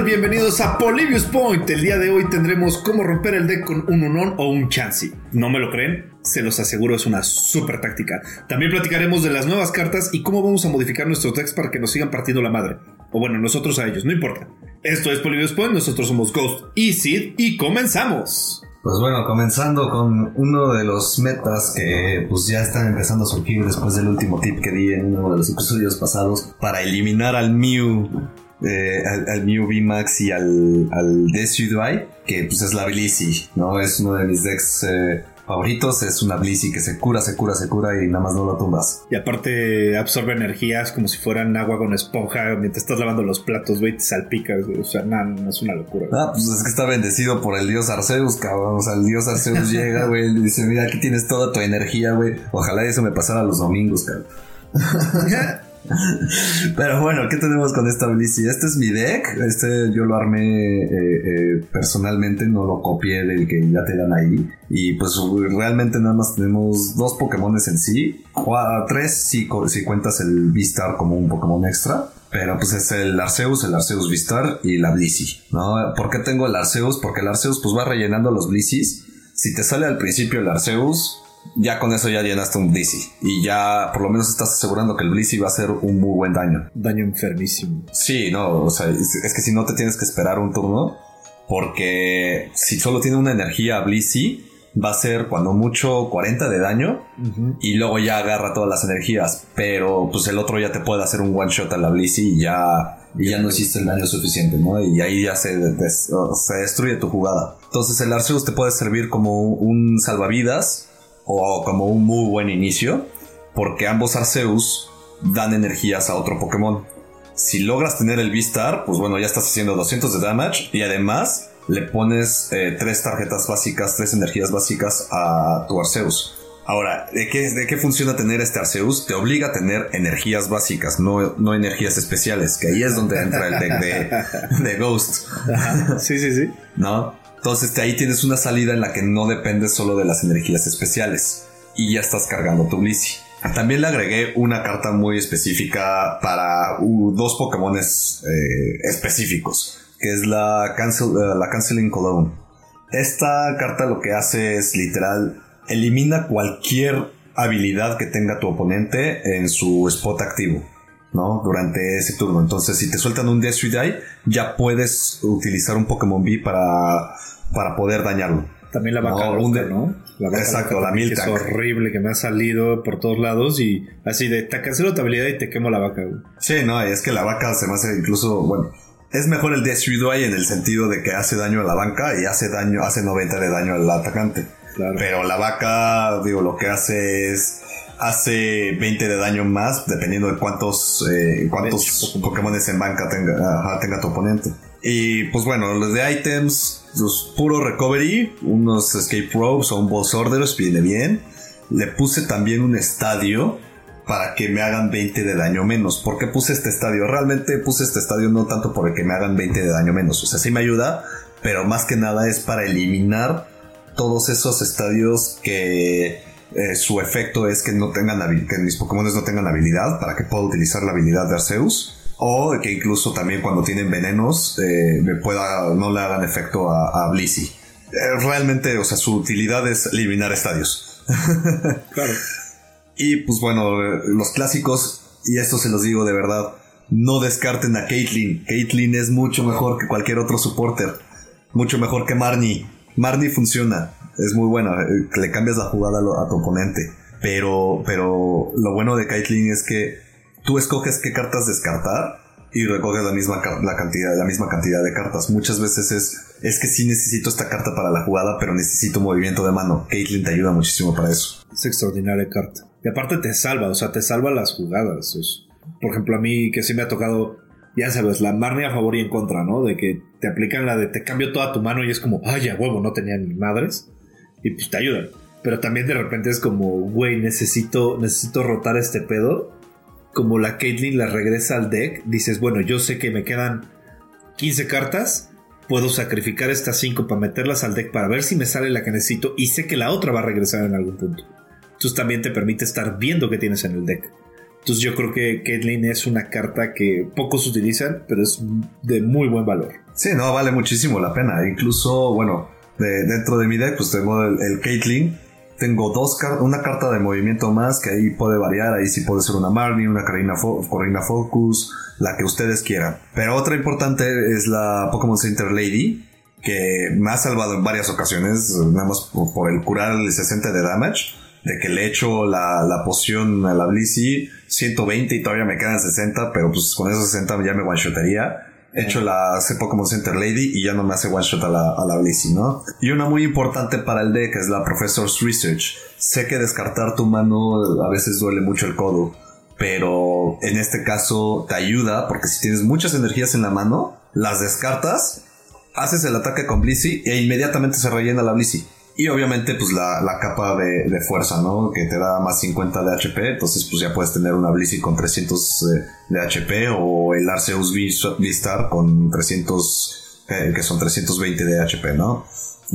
Bienvenidos a Polybius Point. El día de hoy tendremos cómo romper el deck con un Unon o un Chansey. ¿No me lo creen? Se los aseguro, es una super táctica. También platicaremos de las nuevas cartas y cómo vamos a modificar nuestros decks para que nos sigan partiendo la madre. O bueno, nosotros a ellos, no importa. Esto es Polybius Point, nosotros somos Ghost y Sid y comenzamos. Pues bueno, comenzando con uno de los metas que pues ya están empezando a surgir después del último tip que di en uno de los episodios pasados para eliminar al Mew, eh, al, al, Mew VMAX y al, al Decidueye, que pues es la Blissey, ¿no? Es uno de mis decks eh, favoritos, es una Blissey que se cura, se cura, se cura y nada más no lo tumbas. Y aparte absorbe energías como si fueran agua con esponja mientras estás lavando los platos, güey, te salpicas, o sea, nada, no es una locura. Ah, pues es que está bendecido por el dios Arceus, cabrón, o sea, el dios Arceus llega, güey, y dice, mira, aquí tienes toda tu energía, güey, ojalá eso me pasara los domingos, cabrón. Pero bueno, ¿qué tenemos con esta Blissey? Este es mi deck. Este yo lo armé eh, eh, personalmente, no lo copié del que ya te dan ahí. Y pues realmente nada más tenemos dos Pokémones en sí. Tres si, si cuentas el Vistar como un Pokémon extra. Pero pues es el Arceus, el Arceus Vistar y la Blissey, ¿no? ¿Por qué tengo el Arceus? Porque el Arceus pues va rellenando los Blisseys. Si te sale al principio el Arceus, ya con eso ya llenaste un Blissey. Y ya por lo menos estás asegurando que el Blissey va a hacer un muy buen daño. Daño enfermísimo. Sí, no, o sea, es, que si no te tienes que esperar un turno. Porque si solo tiene una energía Blissey, va a ser cuando mucho 40 de daño. Y luego ya agarra todas las energías. Pero pues el otro ya te puede hacer un one shot a la Blissey y ya y ya no hiciste el daño suficiente, ¿no? Y ahí ya se, des, se, destruye tu jugada. Entonces el Arceus te puede servir como un salvavidas o como un muy buen inicio, porque ambos Arceus dan energías a otro Pokémon. Si logras tener el V-Star, pues bueno, ya estás haciendo 200 de damage y además le pones eh, tres tarjetas básicas, tres energías básicas a tu Arceus. Ahora, ¿de qué, ¿de qué funciona tener este Arceus? Te obliga a tener energías básicas, no, no energías especiales, que ahí es donde entra el deck de, de Ghost. Sí, sí, sí. ¿No? Entonces ahí tienes una salida en la que no dependes solo de las energías especiales y ya estás cargando tu Blissey. También le agregué una carta muy específica para dos Pokémon eh, específicos, que es la, la Canceling Cologne. Esta carta lo que hace es literal elimina cualquier habilidad que tenga tu oponente en su spot activo. ¿no? Durante ese turno. Entonces, si te sueltan un Death ya puedes utilizar un Pokémon B para, para poder dañarlo. También la vaca no, loca, ¿no? La vaca Exacto, la mil Es horrible que me ha salido por todos lados y así de te cancelo tu habilidad y te quemo la vaca, güey. Sí, no, es que la vaca se me hace incluso, bueno, es mejor el Death en el sentido de que hace daño a la banca y hace daño, hace 90 de daño al atacante. Claro. Pero la vaca, digo, lo que hace es hace 20 de daño más, dependiendo de cuántos, eh, cuántos Pokémon en banca tenga, tenga tu oponente. Y pues bueno, los de items, los puro recovery, unos escape ropes o un boss orders, viene bien. Le puse también un estadio para que me hagan 20 de daño menos. ¿Por qué puse este estadio? Realmente puse este estadio no tanto porque que me hagan 20 de daño menos. O sea, sí me ayuda, pero más que nada es para eliminar todos esos estadios que eh, su efecto es que no tengan que mis Pokémon no tengan habilidad para que pueda utilizar la habilidad de Arceus. O que incluso también cuando tienen venenos eh, me pueda, no le hagan efecto a, a Blissey. Eh, realmente, o sea, su utilidad es eliminar estadios. claro. Y pues bueno, los clásicos, y esto se los digo de verdad, no descarten a Caitlyn. Caitlyn es mucho mejor que cualquier otro supporter. Mucho mejor que Marnie. Marnie funciona es muy buena. Eh, le cambias la jugada a tu oponente. Pero, pero lo bueno de Caitlyn es que tú escoges qué cartas descartar y recoges la misma, la cantidad, la misma cantidad de cartas. Muchas veces es, es que sí necesito esta carta para la jugada, pero necesito movimiento de mano. Caitlyn te ayuda muchísimo para eso. Es extraordinaria carta. Y aparte te salva, o sea, te salva las jugadas. por ejemplo, a mí que sí me ha tocado, ya sabes, la Marnie a favor y en contra, ¿no? De que te aplican la de te cambio toda tu mano y es como, ay, huevo, no tenía ni madres y pues te ayudan. Pero también de repente es como, güey, necesito, necesito rotar este pedo. Como la Caitlyn la regresa al deck, dices, bueno, yo sé que me quedan 15 cartas, puedo sacrificar estas 5 para meterlas al deck para ver si me sale la que necesito y sé que la otra va a regresar en algún punto. Entonces también te permite estar viendo qué tienes en el deck. Entonces yo creo que Caitlyn es una carta que pocos utilizan, pero es de muy buen valor. Sí, no, vale muchísimo la pena. Incluso, bueno, dentro de mi deck, pues tengo el, el Caitlyn. Tengo dos una carta de movimiento más que ahí puede variar. Ahí sí puede ser una Marnie, una Carina, Focus, la que ustedes quieran. Pero otra importante es la Pokémon Center Lady, que me ha salvado en varias ocasiones, nada más por, el curar el 60 de damage. De que le echo la, la poción a la Blissey 120 y todavía me quedan 60, pero pues con esos 60 ya me one-shotaría hecho la hace Pokémon Center Lady y ya no me hace one shot a la, a la ¿no? Y una muy importante para el deck es la Professor's Research. Sé que descartar tu mano a veces duele mucho el codo, pero en este caso te ayuda porque si tienes muchas energías en la mano, las descartas, haces el ataque con Blissey e inmediatamente se rellena la Blissey. Y obviamente, pues la, capa de, fuerza, ¿no? Que te da más 50 de HP. Entonces, pues ya puedes tener una Blissey con 300 eh, de HP o el Arceus V-Star con 300, eh, que son 320 de HP, ¿no?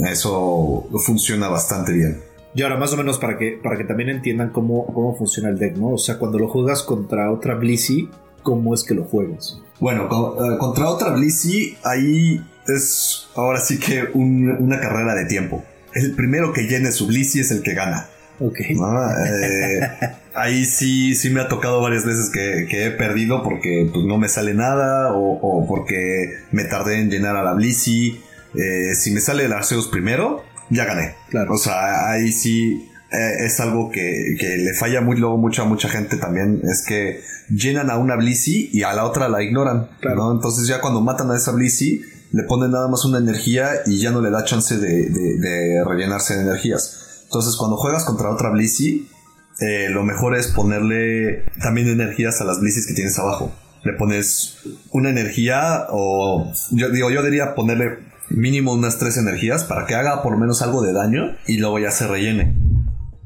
Eso funciona bastante bien. Y ahora, más o menos para que, para que también entiendan cómo, cómo funciona el deck, ¿no? O sea, cuando lo juegas contra otra Blissey, ¿cómo es que lo juegas? Bueno, eh, contra otra Blissey, ahí es ahora sí que una carrera de tiempo el primero que llene su Blissey es el que gana. Ok. Eh, ahí sí, sí me ha tocado varias veces que, he perdido porque pues, no me sale nada o, porque me tardé en llenar a la Blissey. Eh, si me sale el Arceus primero, ya gané. Claro. O sea, ahí sí eh, es algo que, le falla muy luego mucho a mucha gente también. Es que llenan a una Blissey y a la otra la ignoran. Claro. Entonces ya cuando matan a esa Blissey le pone nada más una energía y ya no le da chance de, rellenarse de energías. Entonces cuando juegas contra otra Blissey, eh, lo mejor es ponerle también energías a las Blissey que tienes abajo. Le pones una energía o yo digo, yo diría ponerle mínimo unas tres energías para que haga por lo menos algo de daño y luego ya se rellene.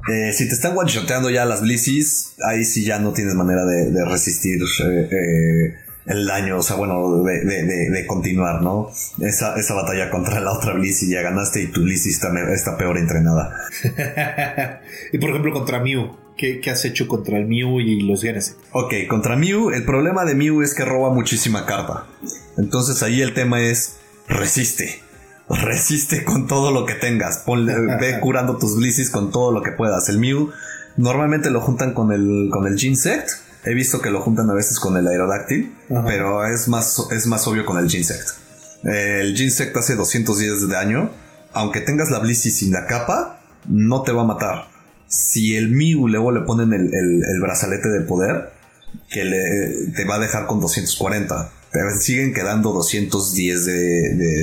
Eh, si te están one-shoteando ya las Blisseys, ahí sí ya no tienes manera de, resistir eh, el daño, o sea, bueno, de, continuar, ¿no? Esa, esa, batalla contra la otra Blissey ya ganaste y tu Blissey está, está peor entrenada. y por ejemplo, contra Mew. ¿Qué, has hecho contra el Mew y los Genesis? Ok, contra Mew, el problema de Mew es que roba muchísima carta. Entonces ahí el tema es resiste. Resiste con todo lo que tengas. Ponle, ve curando tus Blisseys con todo lo que puedas. El Mew normalmente lo juntan con el, con el Ginsect He visto que lo juntan a veces con el Aerodáctil, pero es más, es más obvio con el Ginsect. El Ginsect hace 210 de daño. Aunque tengas la Blissey sin la capa, no te va a matar. Si el Mew luego le ponen el, brazalete de poder, que le, te va a dejar con 240. Te siguen quedando 210 de,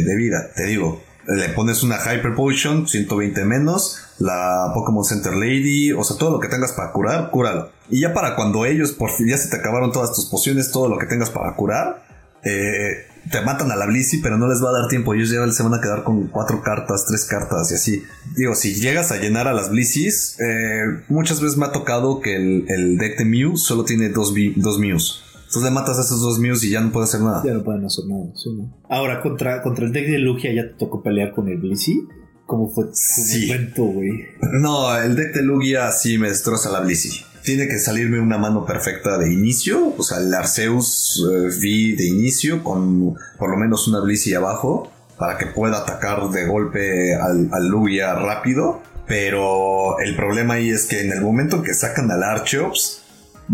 de vida. Te digo, le pones una Hyper Potion, 120 menos, la Pokémon Center Lady, o sea, todo lo que tengas para curar, cúralo. Y ya para cuando ellos por fin ya se te acabaron todas tus pociones, todo lo que tengas para curar, eh, te matan a la Blissey, pero no les va a dar tiempo. Ellos ya se van a quedar con cuatro cartas, tres cartas y así. Digo, si llegas a llenar a las Blisseys, eh, muchas veces me ha tocado que el, deck de Mew solo tiene dos, dos Mews. Entonces le matas a esos dos Mews y ya no puede hacer nada. Ya no pueden hacer nada, sí, Ahora, contra, contra el deck de Lugia ya te tocó pelear con el Blissey. ¿Cómo fue sí. güey? No, el deck de Lugia sí me destroza la Blissey. Tiene que salirme una mano perfecta de inicio, o sea, el Arceus eh, V de inicio con por lo menos una Blissey abajo para que pueda atacar de golpe al, al Lugia rápido. Pero el problema ahí es que en el momento que sacan al Archeops,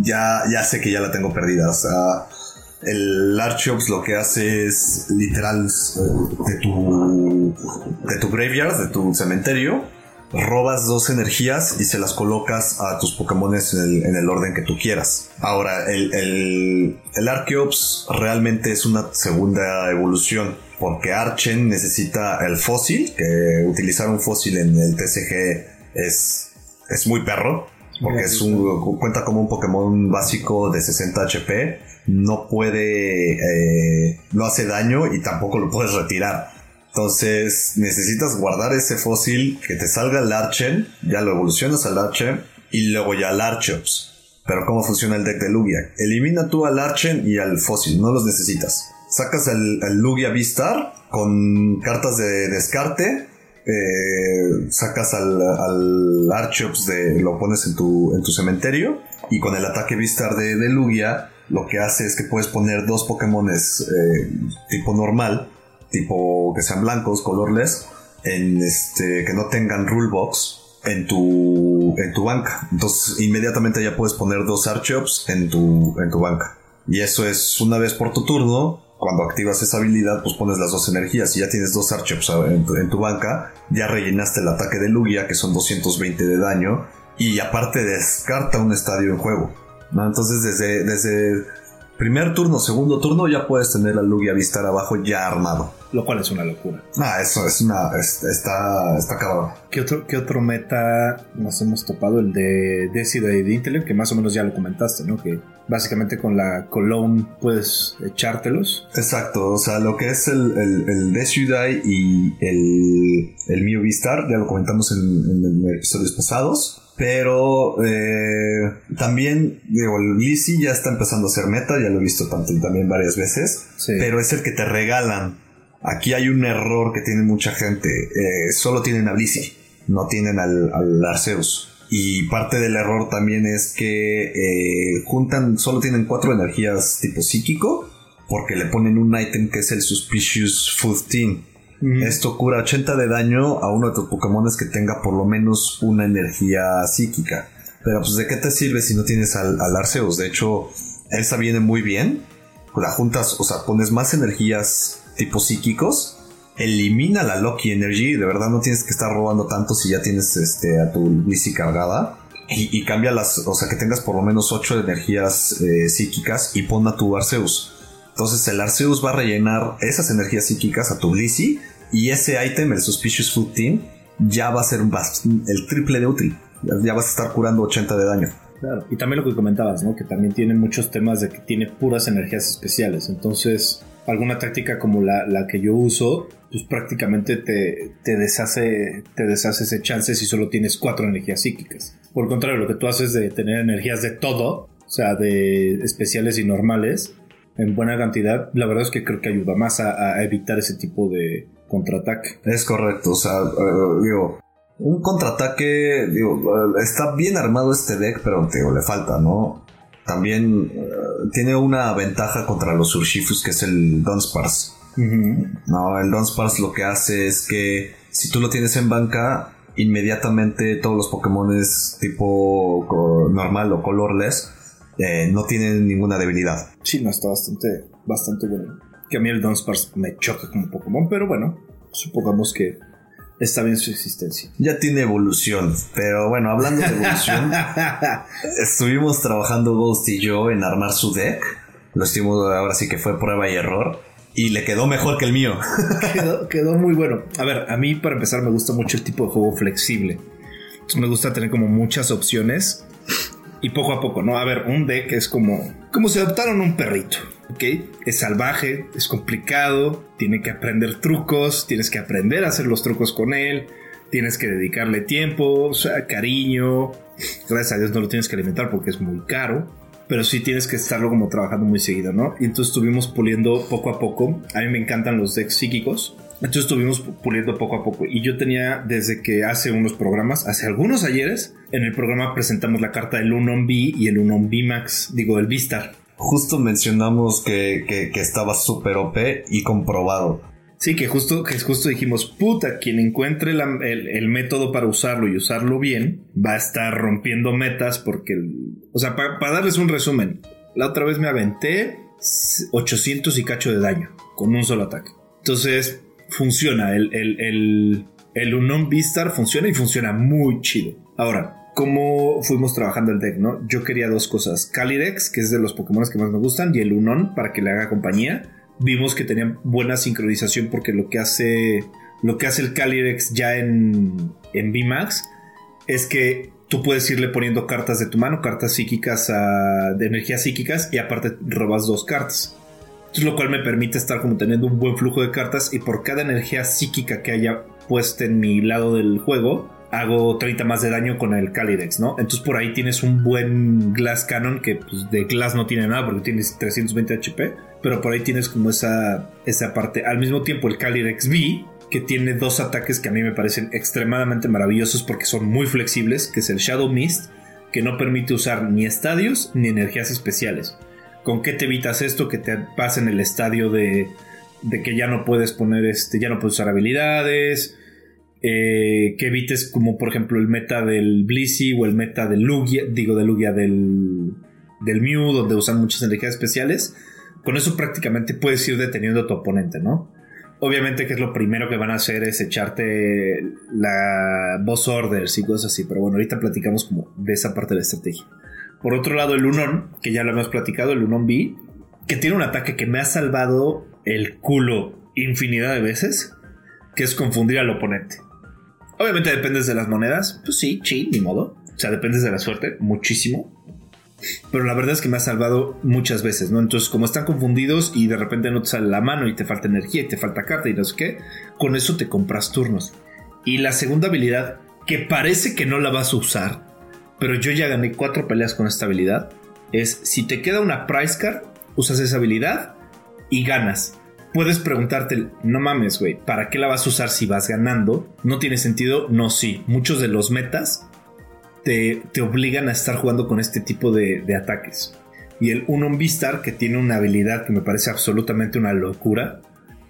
ya, ya sé que ya la tengo perdida. O sea, el Archeops lo que hace es literal eh, de tu, de tu graveyard, de tu cementerio, robas dos energías y se las colocas a tus Pokémon en el, orden que tú quieras. Ahora, el, el, el Archeops realmente es una segunda evolución. Porque Archen necesita el fósil, que utilizar un fósil en el TCG es, es muy perro. Porque es un, cuenta como un Pokémon básico de 60 HP no puede, eh, no hace daño y tampoco lo puedes retirar. Entonces necesitas guardar ese fósil, que te salga el Archen, ya lo evolucionas al Archen y luego ya al Archeops. Pero ¿cómo funciona el deck de Lugia? Elimina tú al Archen y al fósil, no los necesitas. Sacas el, Lugia V-Star con cartas de descarte, eh, sacas al, al Archeops, de, lo pones en tu, en tu cementerio Y con el ataque Vistar de, de Lugia, lo que hace es que puedes poner dos Pokémones eh, tipo normal, tipo que sean blancos, colorless, en este, que no tengan rulebox en tu, en tu banca. Entonces inmediatamente ya puedes poner dos Archeops en tu, en tu banca. Y eso es una vez por tu turno. Cuando activas esa habilidad, pues pones las dos energías y ya tienes dos en tu, en tu banca. Ya rellenaste el ataque de Lugia, que son 220 de daño. Y aparte descarta un estadio en juego. Entonces desde, desde primer turno, segundo turno, ya puedes tener la Lugia Vistar abajo ya armado. Lo cual es una locura. Ah, eso es una. está, está cabrón. ¿Qué otro, ¿Qué otro meta nos hemos topado? El de Decida y de Intel, que más o menos ya lo comentaste, ¿no? Que básicamente con la Cologne puedes echártelos. Exacto, o sea, lo que es el, el, el y el, el Vistar, ya lo comentamos en, en episodios pasados. Pero eh, también, digo, Lizzy ya está empezando a ser meta, ya lo he visto también varias veces, pero es el que te regalan. Aquí hay un error que tiene mucha gente. Eh, solo tienen a Lizzy, no tienen al, al, Arceus. Y parte del error también es que eh, juntan, solo tienen cuatro energías tipo psíquico, porque le ponen un ítem que es el Suspicious 15 esto cura 80 de daño a uno de tus Pokémones que tenga por lo menos una energía psíquica. Pero pues de qué te sirve si no tienes al, al Arceus. De hecho, esa viene muy bien. La juntas, o sea, pones más energías tipo psíquicos. Elimina la Loki Energy. De verdad no tienes que estar robando tanto si ya tienes este, a tu bici cargada. Y, cambia las, o sea, que tengas por lo menos 8 energías eh, psíquicas y pon a tu Arceus entonces el Arceus va a rellenar esas energías psíquicas a tu Blissey y ese ítem, el Suspicious Food Team, ya va a ser el triple de útil. Ya vas a estar curando 80 de daño. Claro, y también lo que comentabas, ¿no? Que también tiene muchos temas de que tiene puras energías especiales. Entonces, alguna táctica como la, la que yo uso, pues prácticamente te, te, deshace, te deshace ese chance si solo tienes cuatro energías psíquicas. Por contrario, lo que tú haces de tener energías de todo, o sea, de especiales y normales, en buena cantidad, la verdad es que creo que ayuda más a, evitar ese tipo de contraataque. Es correcto, o sea, eh, digo, un contraataque, digo, eh, está bien armado este deck, pero digo, le falta, ¿no? También eh, tiene una ventaja contra los Urshifus que es el Dunsparce. No, el Dunsparce lo que hace es que si tú lo tienes en banca, inmediatamente todos los Pokémon tipo normal o colorless eh, no tienen ninguna debilidad. Sí, no, está bastante, bastante bueno. Que a mí el Dunsparce me choca como Pokémon, pero bueno, supongamos que está bien su existencia. Ya tiene evolución, pero bueno, hablando de evolución, estuvimos trabajando Ghost y yo en armar su deck. Lo estuvimos, ahora sí que fue prueba y error. Y le quedó mejor que el mío. quedó, quedó muy bueno. A ver, a mí para empezar me gusta mucho el tipo de juego flexible. me gusta tener como muchas opciones y poco a poco, ¿no? A ver, un deck es como, como si adoptaron un perrito, ¿ok? Es salvaje, es complicado, tiene que aprender trucos, tienes que aprender a hacer los trucos con él, tienes que dedicarle tiempo, o sea, cariño. Gracias a Dios no lo tienes que alimentar porque es muy caro, pero sí tienes que estarlo como trabajando muy seguido, ¿no? Y entonces estuvimos puliendo poco a poco. A mí me encantan los decks psíquicos. Entonces estuvimos puliendo poco a poco. Y yo tenía desde que hace unos programas, hace algunos ayeres, en el programa presentamos la carta del Unon B y el Unon B Max, digo, el Vistar. Justo mencionamos que, que, estaba súper OP y comprobado. Sí, que justo, que justo dijimos, puta, quien encuentre el, método para usarlo y usarlo bien, va a estar rompiendo metas porque, o sea, para darles un resumen, la otra vez me aventé 800 y cacho de daño con un solo ataque. Entonces, funciona. El, el, el, el Beastar funciona y funciona muy chido. Ahora, ¿cómo fuimos trabajando el deck, no? Yo quería dos cosas. Calyrex, que es de los Pokémon que más me gustan, y el Unknown para que le haga compañía. Vimos que tenían buena sincronización porque lo que hace, lo que hace el Calyrex ya en, en VMAX es que tú puedes irle poniendo cartas de tu mano, cartas psíquicas de energías psíquicas, y aparte robas dos cartas lo cual me permite estar como teniendo un buen flujo de cartas y por cada energía psíquica que haya puesta en mi lado del juego, hago 30 más de daño con el Calyrex, ¿no? Entonces por ahí tienes un buen Glass Cannon que pues, de Glass no tiene nada porque tienes 320 HP, pero por ahí tienes como esa, esa parte. Al mismo tiempo el Calyrex V, que tiene dos ataques que a mí me parecen extremadamente maravillosos porque son muy flexibles, que es el Shadow Mist que no permite usar ni estadios ni energías especiales. ¿Con qué te evitas esto? Que te pasen el estadio de, de que ya no puedes poner este, ya no puedes usar habilidades. Eh, que evites como por ejemplo el meta del Blissey o el meta del Lugia, digo de Lugia del, del Mew, donde usan muchas energías especiales. Con eso prácticamente puedes ir deteniendo a tu oponente, ¿no? Obviamente que es lo primero que van a hacer es echarte la boss orders y cosas así, pero bueno, ahorita platicamos como de esa parte de la estrategia. Por otro lado, el Unon, que ya lo hemos platicado, el Unon B, que tiene un ataque que me ha salvado el culo infinidad de veces, que es confundir al oponente. Obviamente dependes de las monedas, pues sí, sí, ni modo. O sea, dependes de la suerte, muchísimo. Pero la verdad es que me ha salvado muchas veces, ¿no? Entonces, como están confundidos y de repente no te sale la mano y te falta energía y te falta carta y no sé qué, con eso te compras turnos. Y la segunda habilidad, que parece que no la vas a usar, pero yo ya gané cuatro peleas con esta habilidad, es si te queda una price card, usas esa habilidad y ganas. Puedes preguntarte, no mames, güey, ¿para qué la vas a usar si vas ganando? ¿No tiene sentido? No, sí. Muchos de los metas te, obligan a estar jugando con este tipo de, ataques. Y el Unon Vistar, que tiene una habilidad que me parece absolutamente una locura,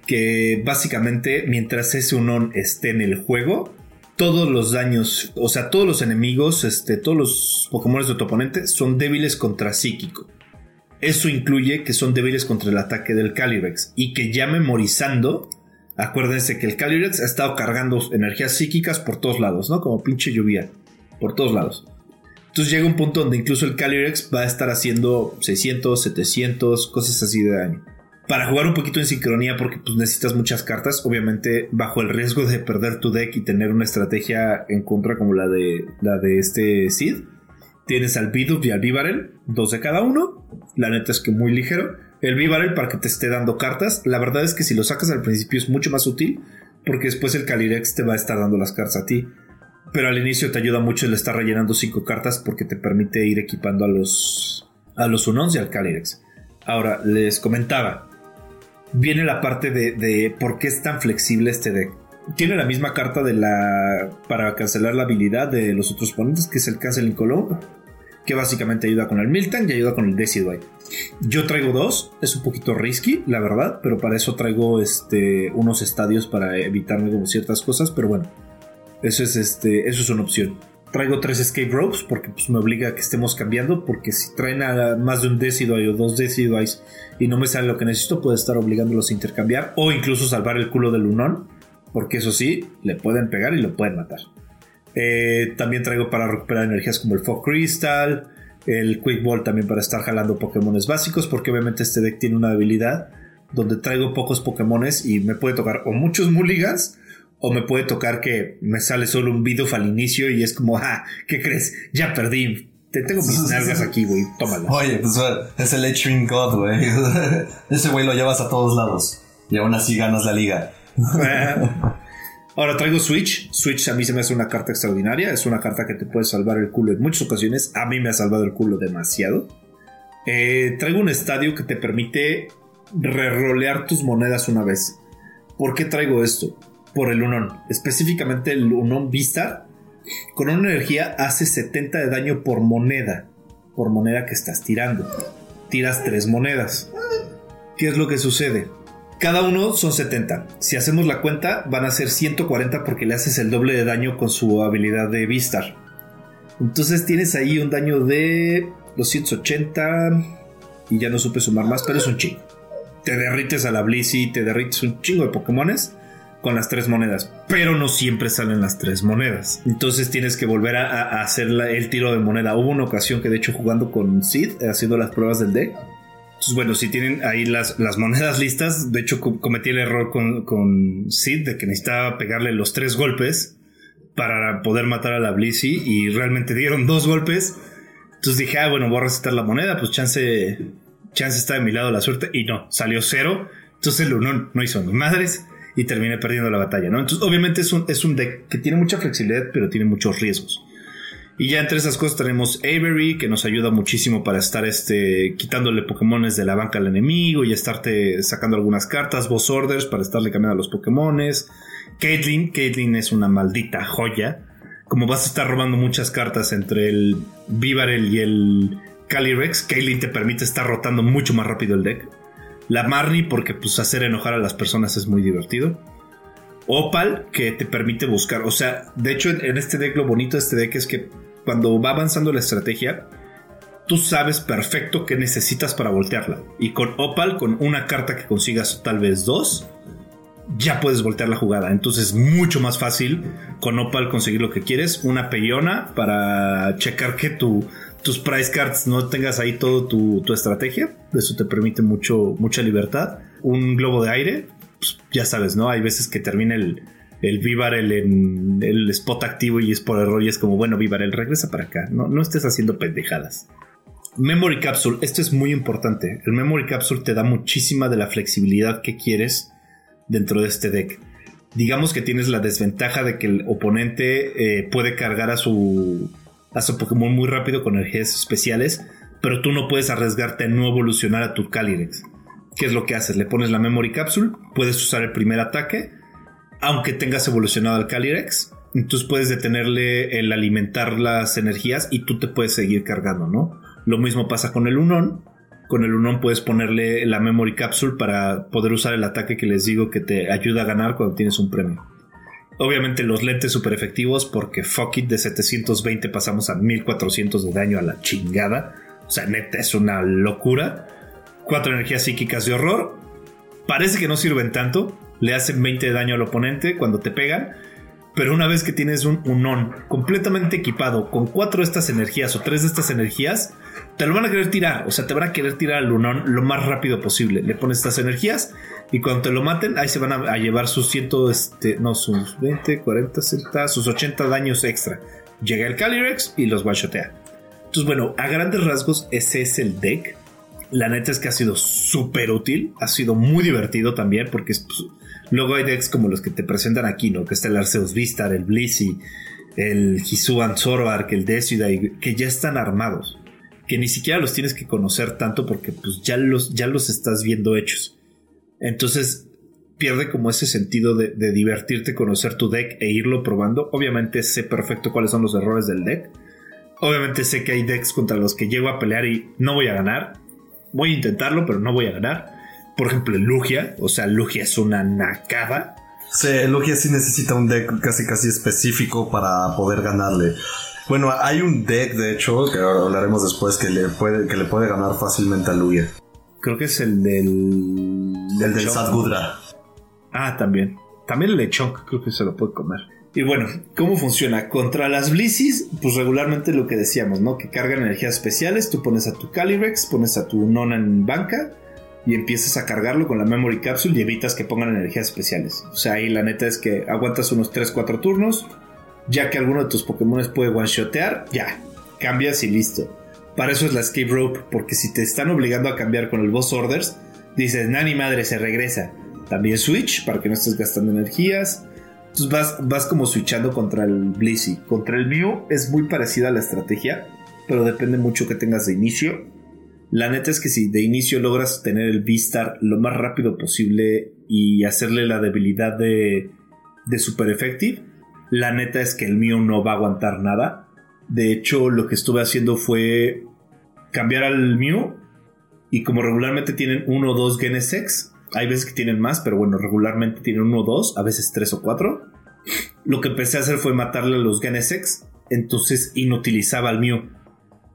que básicamente mientras ese Unon esté en el juego, todos los daños, o sea, todos los enemigos, este, todos los Pokémon de tu oponente son débiles contra psíquico. Eso incluye que son débiles contra el ataque del Calyrex y que ya memorizando, acuérdense que el Calyrex ha estado cargando energías psíquicas por todos lados, ¿no? Como pinche lluvia por todos lados. Entonces llega un punto donde incluso el Calyrex va a estar haciendo 600, 700, cosas así de daño. Para jugar un poquito en sincronía porque pues, necesitas muchas cartas, obviamente bajo el riesgo de perder tu deck y tener una estrategia en contra como la de, la de este Sid. Tienes al Bidoof y al Vivarel, dos de cada uno. La neta es que muy ligero. El Vivarel para que te esté dando cartas. La verdad es que si lo sacas al principio es mucho más útil porque después el Calyrex te va a estar dando las cartas a ti pero al inicio te ayuda mucho el estar rellenando cinco cartas porque te permite ir equipando a los a los Unons y al Calyrex. Ahora, les comentaba, viene la parte de, por qué es tan flexible este deck. Tiene la misma carta de la para cancelar la habilidad de los otros oponentes, que es el Canceling Color, que básicamente ayuda con el Miltank y ayuda con el Decidueye. Yo traigo dos, es un poquito risky, la verdad, pero para eso traigo este, unos estadios para evitarme como ciertas cosas, pero bueno, eso es, este, eso es una opción. Traigo tres escape ropes porque pues, me obliga a que estemos cambiando. Porque si traen a más de un Decidueye o dos Decidueyes y no me sale lo que necesito, puedo estar obligándolos a intercambiar o incluso salvar el culo del Unón. Porque eso sí, le pueden pegar y lo pueden matar. Eh, también traigo para recuperar energías como el Fog Crystal, el Quick Ball también para estar jalando Pokémones básicos, porque obviamente este deck tiene una habilidad donde traigo pocos Pokémones y me puede tocar o muchos Mulligans o me puede tocar que me sale solo un Bidoof al inicio y es como, ah, ¿qué crees? Ya perdí. Te tengo mis nalgas aquí, güey. Tómala. Oye, pues es el H-Ring God, güey. Ese güey lo llevas a todos lados. Y aún así ganas la liga. Ahora traigo Switch. Switch a mí se me hace una carta extraordinaria. Es una carta que te puede salvar el culo en muchas ocasiones. A mí me ha salvado el culo demasiado. Eh, traigo un estadio que te permite rerolear tus monedas una vez. ¿Por qué traigo esto? Por el Unon. Específicamente el Unon Vista. Con una energía hace 70 de daño por moneda. Por moneda que estás tirando. Tiras tres monedas. ¿Qué es lo que sucede? Cada uno son 70. Si hacemos la cuenta, van a ser 140 porque le haces el doble de daño con su habilidad de Vistar. Entonces tienes ahí un daño de 280. Y ya no supe sumar más, pero es un chingo. Te derrites a la Blissey, te derrites un chingo de Pokémones con las tres monedas, pero no siempre salen las tres monedas. Entonces tienes que volver a, hacer el tiro de moneda. Hubo una ocasión que de hecho jugando con Sid, haciendo las pruebas del deck. Entonces bueno, si tienen ahí las, monedas listas, de hecho cometí el error con, Sid de que necesitaba pegarle los tres golpes para poder matar a la Blissey y realmente dieron dos golpes. Entonces dije, ah, bueno, voy a recetar la moneda, pues chance, chance está de mi lado la suerte. Y no, salió cero. Entonces el no hizo ni madres y termine perdiendo la batalla, ¿no? Entonces, obviamente es un, es un deck que tiene mucha flexibilidad, pero tiene muchos riesgos. Y ya entre esas cosas tenemos Avery, que nos ayuda muchísimo para estar este, quitándole Pokémones de la banca al enemigo y estarte sacando algunas cartas. Boss Orders para estarle cambiando a los Pokémones. Caitlyn, Caitlyn es una maldita joya. como vas a estar robando muchas cartas entre el Vivarel y el Calyrex, Kaylin te permite estar rotando mucho más rápido el deck. La Marnie, porque pues hacer enojar a las personas es muy divertido. Opal, que te permite buscar. O sea, de hecho, en este deck lo bonito de este deck es que cuando va avanzando la estrategia, tú sabes perfecto qué necesitas para voltearla. Y con Opal, con una carta que consigas, tal vez dos, ya puedes voltear la jugada. Entonces es mucho más fácil con Opal conseguir lo que quieres. Una peyona para checar que tu, tus price cards no tengas ahí todo tu, estrategia. Eso te permite mucho, mucha libertad. Un globo de aire, pues, ya sabes, ¿no? Hay veces que termina el, el Vivarel en el spot activo y es por error y es como, bueno, Vivarel, regresa para acá. No, no estés haciendo pendejadas. Memory Capsule, esto es muy importante. El Memory Capsule te da muchísima de la flexibilidad que quieres dentro de este deck. Digamos que tienes la desventaja de que el oponente eh, puede cargar a su, a su Pokémon muy rápido con energías especiales, pero tú no puedes arriesgarte a no evolucionar a tu Calyrex. ¿Qué es lo que haces? Le pones la Memory Capsule, puedes usar el primer ataque, aunque tengas evolucionado al Calyrex, entonces puedes detenerle el alimentar las energías y tú te puedes seguir cargando, ¿no? Lo mismo pasa con el Unon, con el Unon puedes ponerle la Memory Capsule para poder usar el ataque que les digo que te ayuda a ganar cuando tienes un premio. Obviamente los lentes super efectivos porque fuck it de 720 pasamos a 1400 de daño a la chingada. O sea, neta es una locura. Cuatro energías psíquicas de horror. Parece que no sirven tanto. Le hacen 20 de daño al oponente cuando te pegan. Pero una vez que tienes un Unon completamente equipado con cuatro de estas energías o tres de estas energías, te lo van a querer tirar. O sea, te van a querer tirar al Unon lo más rápido posible. Le pones estas energías y cuando te lo maten, ahí se van a, llevar sus 100, este, no, sus 20, 40, 60, sus 80 daños extra. Llega el Calyrex y los one-shotea. Entonces, bueno, a grandes rasgos, ese es el deck. La neta es que ha sido súper útil. Ha sido muy divertido también porque pues, luego hay decks como los que te presentan aquí, ¿no? Que está el Arceus Vistar, el Blissey, el Hisuan Zoroark, el Decidueye, que ya están armados que ni siquiera los tienes que conocer tanto porque pues ya los, ya los estás viendo hechos. Entonces pierde como ese sentido de, divertirte, conocer tu deck e irlo probando. Obviamente sé perfecto cuáles son los errores del deck. Obviamente sé que hay decks contra los que llego a pelear y no voy a ganar. Voy a intentarlo, pero no voy a ganar. Por ejemplo, Lugia. O sea, Lugia es una nacada. Sí, Lugia sí necesita un deck casi casi específico para poder ganarle. Bueno, hay un deck, de hecho, que hablaremos después, que le puede, que le puede ganar fácilmente a Lugia. Creo que es el del. El del Sadgudra. Ah, también. También el Lechonk, creo que se lo puede comer. Y bueno, ¿cómo funciona? Contra las Blissis, pues regularmente lo que decíamos, ¿no? Que cargan energías especiales, tú pones a tu Calyrex, pones a tu Nona en banca y empiezas a cargarlo con la Memory Capsule y evitas que pongan energías especiales. O sea, ahí la neta es que aguantas unos 3-4 turnos, ya que alguno de tus Pokémon puede one-shotear, ya, cambias y listo. Para eso es la Escape Rope, porque si te están obligando a cambiar con el Boss Orders, dices, nani madre, se regresa. También Switch, para que no estés gastando energías. Entonces vas, vas como switchando contra el Blissey. Contra el Mew es muy parecida a la estrategia, pero depende mucho que tengas de inicio. La neta es que si de inicio logras tener el V-Star lo más rápido posible y hacerle la debilidad de, de Super Effective, la neta es que el mío no va a aguantar nada. De hecho, lo que estuve haciendo fue cambiar al mío. Y como regularmente tienen uno o dos Genesex, hay veces que tienen más, pero bueno, regularmente tienen uno o dos, a veces tres o cuatro. Lo que empecé a hacer fue matarle a los Genesex, entonces inutilizaba al mío.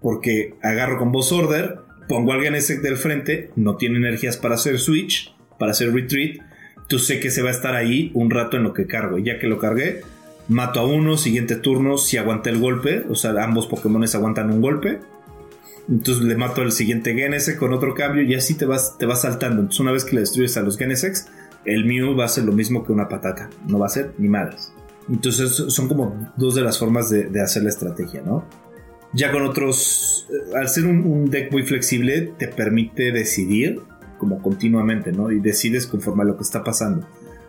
Porque agarro con Boss Order, pongo al Genesect del frente, no tiene energías para hacer switch, para hacer retreat. Entonces sé que se va a estar ahí un rato en lo que cargo. Y ya que lo cargué, mato a uno, siguiente turno, si aguanta el golpe, o sea, ambos Pokémon aguantan un golpe. Entonces le mato al siguiente Genesect con otro cambio y así te vas, te vas saltando. Entonces una vez que le destruyes a los Genesects, el Mew va a ser lo mismo que una patata. No va a ser ni madres. Entonces son como dos de las formas de, hacer la estrategia, ¿no? Ya con otros, eh, al ser un, un, deck muy flexible, te permite decidir como continuamente, ¿no? Y decides conforme a lo que está pasando.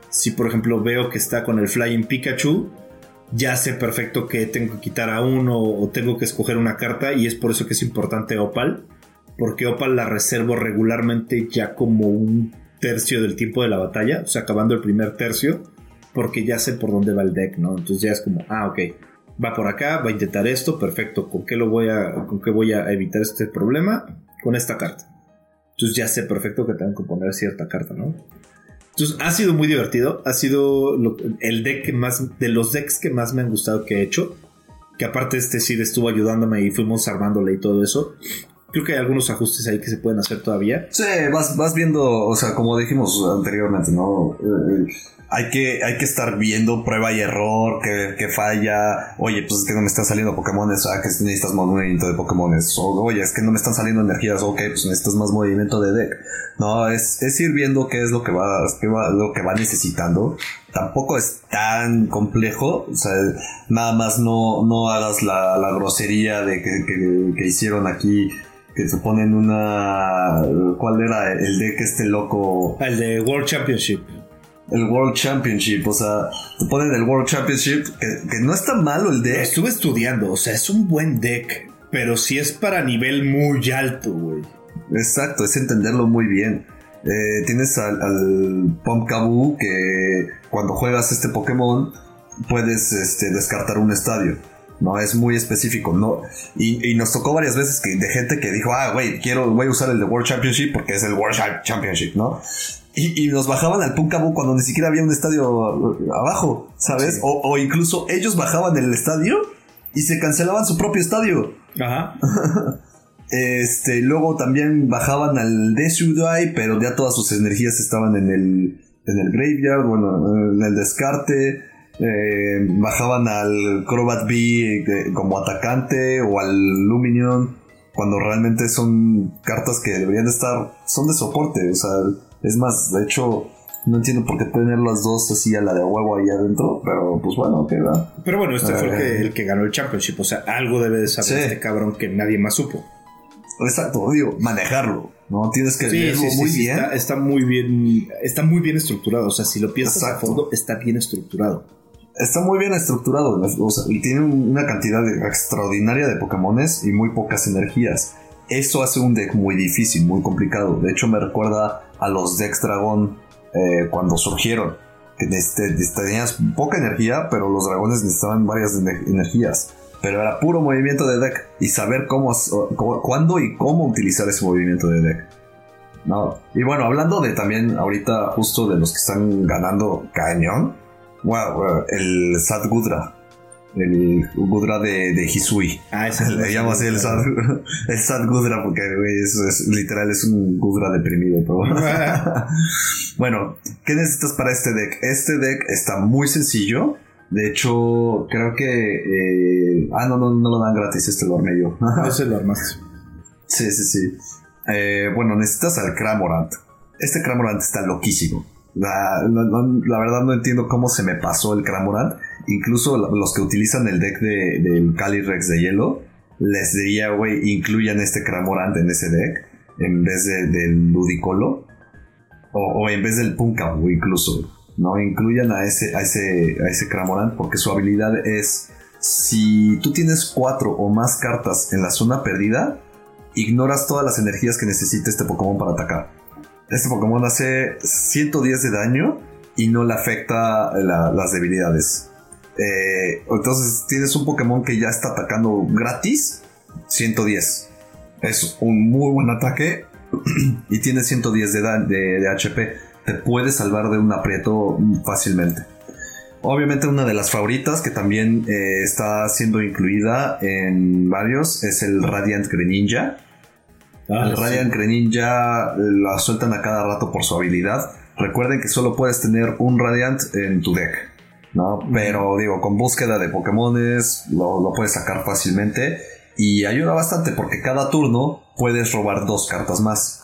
Si por ejemplo veo que está con el Flying Pikachu, ya sé perfecto que tengo que quitar a uno o tengo que escoger una carta y es por eso que es importante Opal, porque Opal la reservo regularmente ya como un tercio del tiempo de la batalla, o sea, acabando el primer tercio, porque ya sé por dónde va el deck, ¿no? Entonces ya es como, ah, ok, va por acá, va a intentar esto, perfecto. ¿Con qué lo voy a, con qué voy a evitar este problema? Con esta carta. Entonces ya sé perfecto que tengo que poner cierta carta, ¿no? Entonces ha sido muy divertido. Ha sido el deck más, de los decks que más me han gustado que he hecho. Que aparte este sí estuvo ayudándome y fuimos armándole y todo eso. Creo que hay algunos ajustes ahí que se pueden hacer todavía. Sí, vas, vas viendo, o sea, como dijimos anteriormente, ¿no? Eh, hay que, hay que estar viendo prueba y error, que, falla. Oye, pues es que no me están saliendo Pokémones, ah, que necesitas más movimiento de Pokémones. Oye, es que no me están saliendo energías, ok, pues necesitas más movimiento de deck. No, es, es ir viendo qué es lo que va, lo que va necesitando. Tampoco es tan complejo, o sea, nada más no, no hagas la, la grosería de que, que, que hicieron aquí que se ponen una. ¿Cuál era el deck este loco? El de World Championship. El World Championship, o sea, te ponen el World Championship, que, no está malo el deck. Estuve estudiando, o sea, es un buen deck, pero sí es para nivel muy alto, güey. Exacto, es entenderlo muy bien. Eh, tienes al, al Pumpkaboo que cuando juegas este Pokémon puedes este, descartar un estadio. No, es muy específico, ¿no? Y, nos tocó varias veces que, de gente que dijo, ah, güey, quiero, voy a usar el de World Championship porque es el World Championship, ¿no? Y, nos bajaban al Punkabu cuando ni siquiera había un estadio abajo, ¿sabes? O, incluso ellos bajaban el estadio y se cancelaban su propio estadio. Ajá. este, luego también bajaban al Desudai, pero ya todas sus energías estaban en el, en el graveyard, bueno, en el descarte. Eh, bajaban al Crobat B eh, como atacante o al Luminion cuando realmente son cartas que deberían de estar, son de soporte, o sea, es más, de hecho, no entiendo por qué tener las dos así a la de huevo ahí adentro, pero pues bueno, queda. Pero bueno, este fue el que, eh, ganó el Championship, o sea, algo debe de saber este cabrón que nadie más supo. Exacto, digo, manejarlo, ¿no? Tienes que sí, muy bien. Está, muy bien, está muy bien estructurado, o sea, si lo piensas a fondo, está bien estructurado está muy bien estructurado y tiene una cantidad extraordinaria de Pokémones y muy pocas energías. Eso hace un deck muy difícil, muy complicado. De hecho, me recuerda a los decks Dragón eh, cuando surgieron. Que tenías poca energía, pero los dragones necesitaban varias energías. Pero era puro movimiento de deck y saber cómo, cuándo y cómo utilizar ese movimiento de deck. No. Y bueno, hablando de también ahorita justo de los que están ganando cañón, Wow, el Sad Gudra. El Gudra de, de Hisui. Ah, ese Le llamo así el Sad, el Sad Gudra porque, es, literal, es un Gudra deprimido. Todo. bueno, ¿qué necesitas para este deck? Este deck está muy sencillo. De hecho, creo que. Eh, ah, no, no, no lo dan gratis, este lo armé yo. Ese lo armaste. Sí, sí, sí. Eh, bueno, necesitas al Cramorant. Este Cramorant está loquísimo. La, la, verdad no entiendo cómo se me pasó el Cramorant. Incluso los que utilizan el deck de, del Calyrex de hielo, les diría, güey, incluyan este Cramorant en ese deck en vez del Ludicolo. O, en vez del Punkaboo incluso. No, incluyan a ese, a ese, a ese Cramorant porque su habilidad es si tú tienes cuatro o más cartas en la zona perdida, ignoras todas las energías que necesita este Pokémon para atacar. Este Pokémon hace 110 de daño y no le afecta las debilidades. Eh, entonces tienes un Pokémon que ya está atacando gratis, 110. Es un muy buen ataque y tiene 110 de, de, HP. Te puede salvar de un aprieto fácilmente. Obviamente una de las favoritas que también eh, está siendo incluida en varios es el Radiant Greninja Ah, el Radiant Greninja eh, la sueltan a cada rato por su habilidad. Recuerden que solo puedes tener un Radiant en tu deck. ¿no? Pero digo, con búsqueda de Pokémones lo, puedes sacar fácilmente. Y ayuda bastante porque cada turno puedes robar dos cartas más.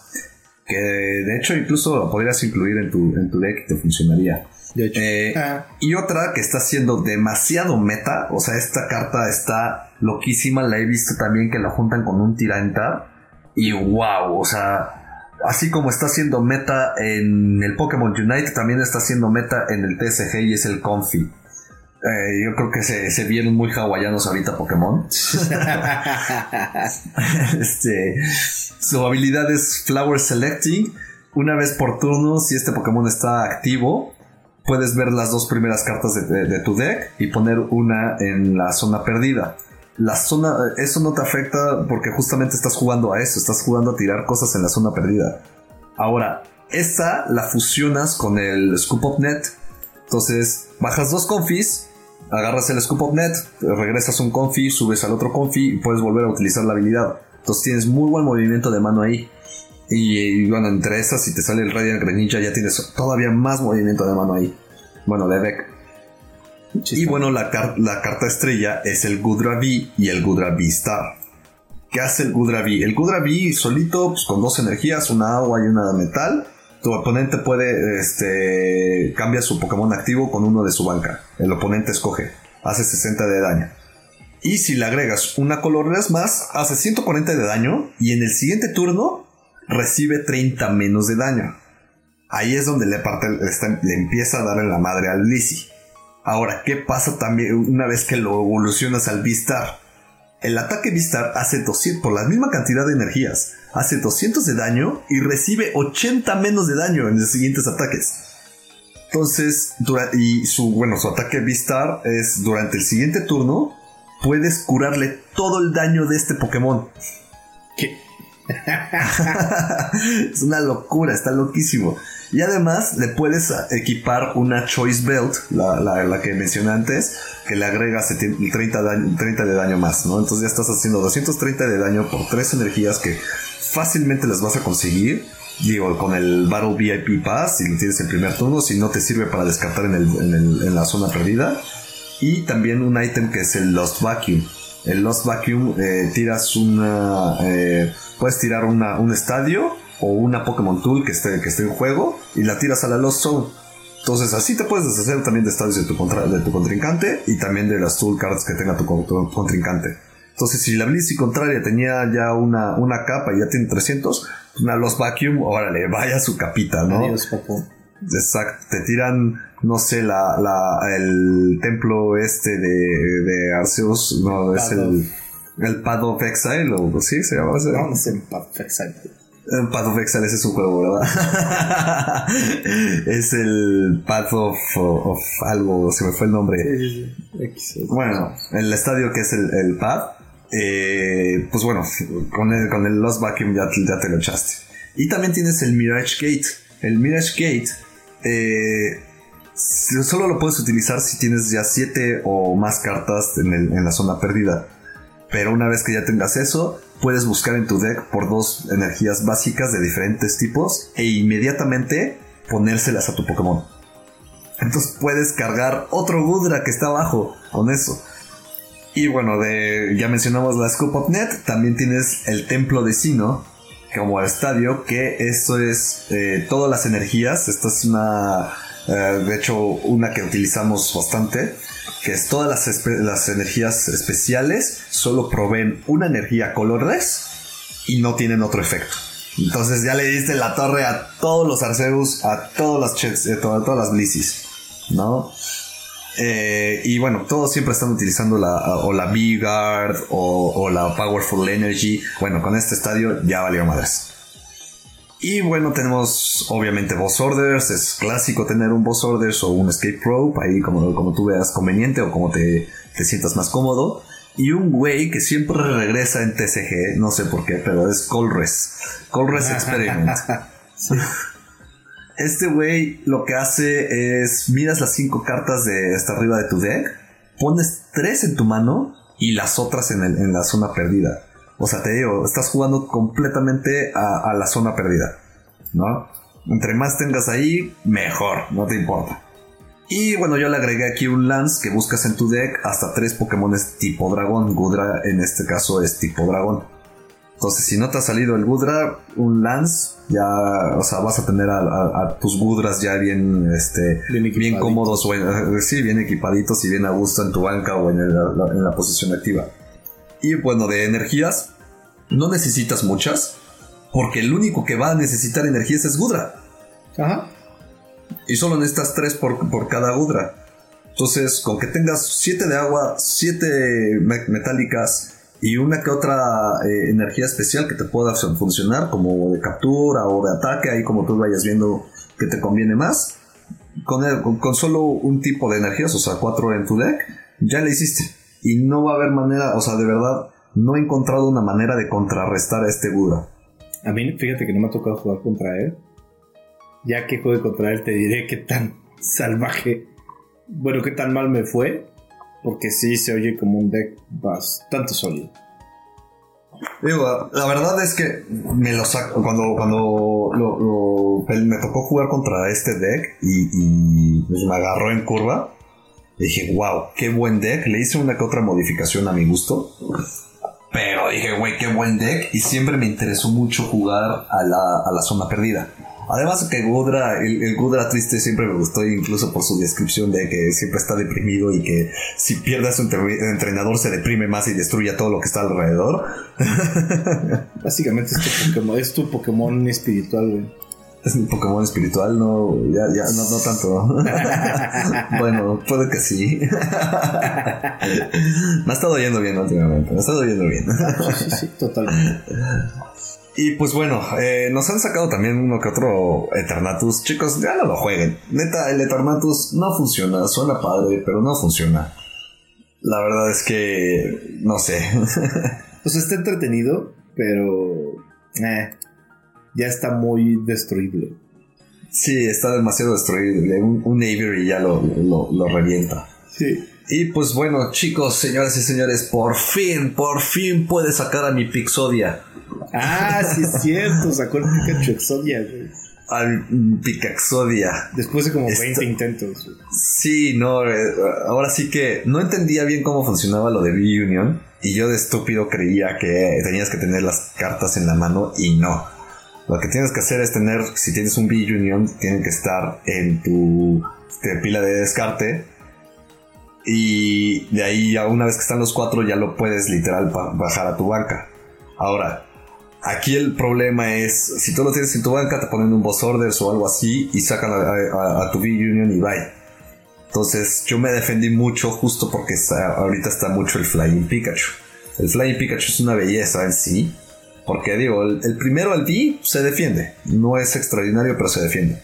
Que de hecho incluso lo podrías incluir en tu, en tu deck y te funcionaría. Eh, ah. Y otra que está siendo demasiado meta. O sea, esta carta está loquísima. La he visto también que la juntan con un Tiranta y wow, o sea, así como está siendo meta en el Pokémon Unite, también está siendo meta en el TSG y es el Confi. Eh, yo creo que se, se vieron muy hawaianos ahorita Pokémon. este, su habilidad es Flower Selecting. Una vez por turno, si este Pokémon está activo, puedes ver las dos primeras cartas de, tu deck y poner una en la zona perdida. La zona, eso no te afecta porque justamente estás jugando a eso, estás jugando a tirar cosas en la zona perdida. Ahora, esta la fusionas con el Scoop of Net. Entonces, bajas dos confis, agarras el Scoop of Net, regresas un confi, subes al otro confi y puedes volver a utilizar la habilidad. Entonces tienes muy buen movimiento de mano ahí. Y, bueno, entre esas, si te sale el Radiant Greninja, ya tienes todavía más movimiento de mano ahí. Bueno, de. Y bueno, la, carta estrella es el Gudra V y el Gudra V Star. ¿Qué hace el Gudra V? El Gudra V solito, pues, con dos energías, una agua y una metal. Tu oponente puede, este, cambia su Pokémon activo con uno de su banca. El oponente escoge. Hace 60 de daño. Y si le agregas una colorless más, hace 140 de daño. Y en el siguiente turno recibe 30 menos de daño. Ahí es donde le, parte, le, empieza a dar en la madre al Lizzie. Ahora, ¿qué pasa también una vez que lo evolucionas al Vistar? El ataque Vistar hace 200, por la misma cantidad de energías, hace 200 de daño y recibe 80 menos de daño en los siguientes ataques. Entonces, y su, bueno, su ataque Vistar es durante el siguiente turno, puedes curarle todo el daño de este Pokémon. ¿Qué? es una locura, está loquísimo. Y además le puedes equipar una Choice Belt, la, que mencioné antes, que le agrega 30, 30 de daño más, ¿no? Entonces ya estás haciendo 230 de daño por tres energías que fácilmente las vas a conseguir. Digo, con el Battle VIP Pass, si lo tienes en primer turno, si no te sirve para descartar en, en la zona perdida. Y también un ítem que es el Lost Vacuum. El Lost Vacuum eh, tiras una... Eh, puedes tirar una, un estadio o una Pokémon Tool que esté, que esté en juego y la tiras a la Lost Zone. Entonces así te puedes deshacer también de estadios de tu, contra, de tu contrincante y también de las Tool Cards que tenga tu, contrincante. Entonces si la Blissey contraria tenía ya una, una capa y ya tiene 300, una Lost Vacuum, órale, vaya su capita, ¿no? Exacto, te tiran, no sé, la, la, el templo este de, de Arceus, no, es el, el Path of Exile, o sí, se llama ese. No, no sé, Path of Exile. El Path of Exile, ese es un juego, ¿verdad? es el Path of, of, algo, se me fue el nombre. Sí, sí, Bueno, el estadio que es el, el Path, eh, pues bueno, con el, con el Lost Vacuum ya, ya te lo echaste. Y también tienes el Mirage Gate. El Mirage Gate eh, solo lo puedes utilizar si tienes ya 7 o más cartas en, la zona perdida. Pero una vez que ya tengas eso, puedes buscar en tu deck por dos energías básicas de diferentes tipos e inmediatamente ponérselas a tu Pokémon. Entonces puedes cargar otro Gudra que está abajo con eso. Y bueno, de, ya mencionamos la Scoop of Net, también tienes el Templo de Sino, como estadio, que esto es eh, todas las energías. Esta es una, eh, de hecho, una que utilizamos bastante, que es todas las, energías especiales solo proveen una energía colorless y no tienen otro efecto. Entonces ya le diste la torre a todos los Arceus, a todas las, eh, todas las Blissys, ¿no? Eh, y bueno, todos siempre están utilizando la, o la V-Guard o, la Powerful Energy. Bueno, con este estadio ya valió madres. Y bueno, tenemos obviamente boss orders. Es clásico tener un boss orders o un escape rope. Ahí como, como tú veas conveniente o como te, te sientas más cómodo. Y un güey que siempre regresa en TCG, no sé por qué, pero es Colres. Colres Experiment. Este güey lo que hace es miras las cinco cartas de hasta arriba de tu deck, pones tres en tu mano y las otras en, la zona perdida. O sea, te digo, estás jugando completamente a, la zona perdida, ¿no? Entre más tengas ahí, mejor, no te importa. Y bueno, yo le agregué aquí un Lance que buscas en tu deck hasta tres Pokémon tipo dragón. Gudra en este caso es tipo dragón. Entonces, si no te ha salido el Gudra, un Lance, ya, o sea, vas a tener a, tus Gudras ya bien, este, bien, cómodos, o eh, sí, bien equipaditos y bien a gusto en tu banca o en, en la posición activa. Y bueno, de energías, no necesitas muchas, porque el único que va a necesitar energías es Gudra. Ajá. Y solo necesitas tres por, por cada Gudra. Entonces, con que tengas 7 de agua, 7 metálicas, y una que otra eh, energía especial que te pueda funcionar como de captura o de ataque, ahí como tú vayas viendo que te conviene más. con, con, solo un tipo de energías, o sea, cuatro en tu deck, ya le hiciste. Y no va a haber manera, o sea, de verdad, no he encontrado una manera de contrarrestar a este Gudra. A mí, fíjate que no me ha tocado jugar contra él. Ya que juegue contra él, te diré qué tan salvaje, bueno, qué tan mal me fue. Porque sí se oye como un deck bastante sólido. Digo, la verdad es que me lo saco cuando, cuando me tocó jugar contra este deck y, pues me agarró en curva. Dije, wow, qué buen deck. Le hice una que otra modificación a mi gusto. Pero dije, güey, qué buen deck. Y siempre me interesó mucho jugar a la, a la zona perdida. Además que Gudra, el, Gudra triste siempre me gustó, incluso por su descripción de que siempre está deprimido y que si pierde a su entrenador se deprime más y destruye todo lo que está alrededor. Básicamente es tu Pokémon, es tu Pokémon espiritual, güey. Es un Pokémon espiritual, no, ya, ya, no, no tanto. bueno, puede que sí. me ha estado yendo bien últimamente, me ha estado yendo bien. sí, sí, totalmente. Y pues bueno, eh, nos han sacado también uno que otro Eternatus. Chicos, ya no lo jueguen. Neta, el Eternatus no funciona. Suena padre, pero no funciona. La verdad es que... No sé. pues está entretenido, pero... Eh, ya está muy destruible. Sí, está demasiado destruible. Un, un Avery ya lo, lo, lo revienta. Sí. Y pues bueno, chicos, señores y señores, por fin, por fin puede sacar a mi Pixodia. Ah, sí es cierto, sacó el Pikachu Exodia, güey. Al Pikaxodia. Después de como 20 intentos. Sí, no, eh, ahora sí que no entendía bien cómo funcionaba lo de B-Union. Y yo de estúpido creía que tenías que tener las cartas en la mano y no. Lo que tienes que hacer es tener, si tienes un B-Union, tienen que estar en tu pila de descarte. Y de ahí, una vez que están los cuatro, ya lo puedes literal bajar a tu banca. Ahora, Aquí el problema es, si tú lo tienes en tu banca, te ponen un boss orders o algo así y sacan a, tu B-Union y bye. Entonces yo me defendí mucho justo porque ahorita está mucho el Flying Pikachu. El Flying Pikachu es una belleza en sí. Porque digo, el, primero, al B, se defiende. No es extraordinario, pero se defiende.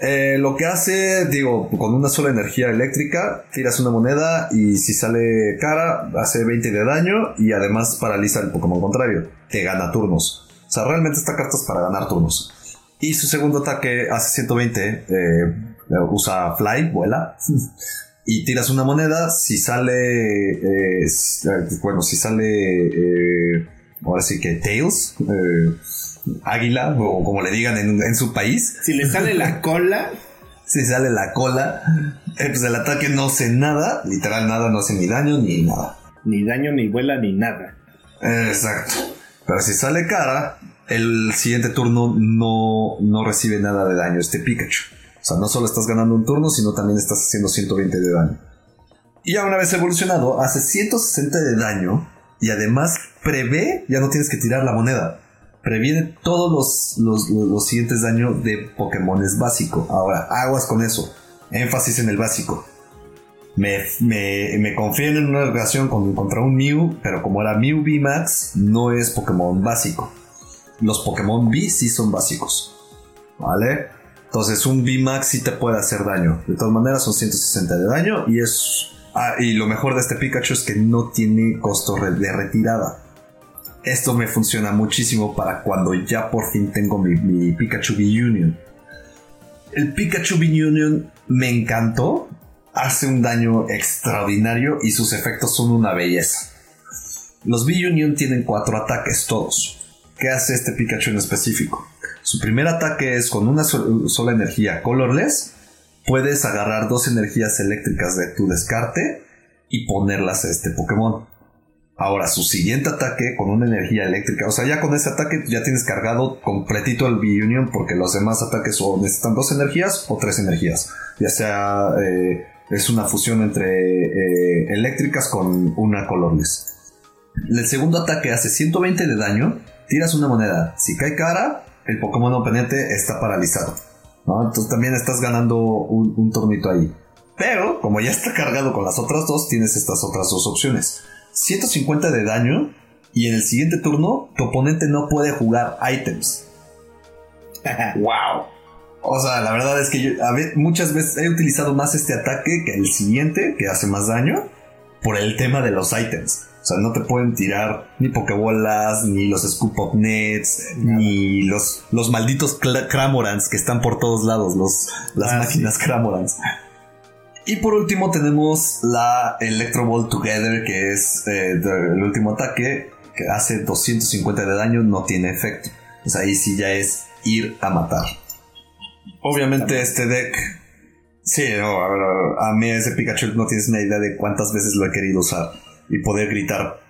Eh, lo que hace, digo, con una sola energía eléctrica, tiras una moneda y si sale cara, hace 20 de daño y además paraliza el Pokémon contrario. Te gana turnos. O sea, realmente esta carta es para ganar turnos. Y su segundo ataque hace 120, eh, usa Fly, vuela. y tiras una moneda. Si sale. Eh, bueno, si sale. Eh, ahora sí que Tails. águila, o como le digan en, su país. Si le sale la cola. si sale la cola. pues el ataque no hace nada. Literal, nada, no hace ni daño ni nada. Ni daño, ni vuela, ni nada. Exacto. Pero si sale cara, el siguiente turno no, no recibe nada de daño este Pikachu. O sea, no solo estás ganando un turno, sino también estás haciendo 120 de daño. Y ya una vez evolucionado, hace 160 de daño y además prevé, ya no tienes que tirar la moneda. Previene todos los, los, siguientes daños de Pokémon es básico. Ahora, aguas con eso. Énfasis en el básico. Me, me, me en una relación con, contra un Mew, pero como era Mew VMAX, no es Pokémon básico los Pokémon V sí son básicos. ¿Vale? Entonces un V-Max sí te puede hacer daño. De todas maneras son 160 de daño y es... Ah, y lo mejor de este Pikachu es que no tiene costo de retirada. Esto me funciona muchísimo para cuando ya por fin tengo mi, Pikachu V-Union. El Pikachu V-Union me encantó. Hace un daño extraordinario y sus efectos son una belleza. Los V-Union tienen cuatro ataques todos. ¿Qué hace este Pikachu en específico? Su primer ataque es con una sola energía colorless. Puedes agarrar dos energías eléctricas de tu descarte y ponerlas a este Pokémon. Ahora, su siguiente ataque con una energía eléctrica. O sea, ya con ese ataque ya tienes cargado completito el B-Union porque los demás ataques o necesitan dos energías o tres energías. Ya sea eh, es una fusión entre eh, eléctricas con una colorless. El segundo ataque hace 120 de daño tiras una moneda, si cae cara, el Pokémon oponente está paralizado. Entonces también estás ganando un, un tornito ahí. Pero, como ya está cargado con las otras dos, tienes estas otras dos opciones. 150 de daño y en el siguiente turno tu oponente no puede jugar items. ¡Wow! O sea, la verdad es que yo muchas veces he utilizado más este ataque que el siguiente, que hace más daño, por el tema de los ítems. O sea, no te pueden tirar ni pokebolas, ni los scoop of nets, ni los, los malditos cramorants que están por todos lados, los, las ah, máquinas cramorants. Y por último tenemos la Electro Ball Together, que es eh, el último ataque, que hace 250 de daño, no tiene efecto. O sea, ahí sí ya es ir a matar. Obviamente este deck... Sí, a, mí ese Pikachu no tienes una idea de cuántas veces lo he querido usar y poder gritar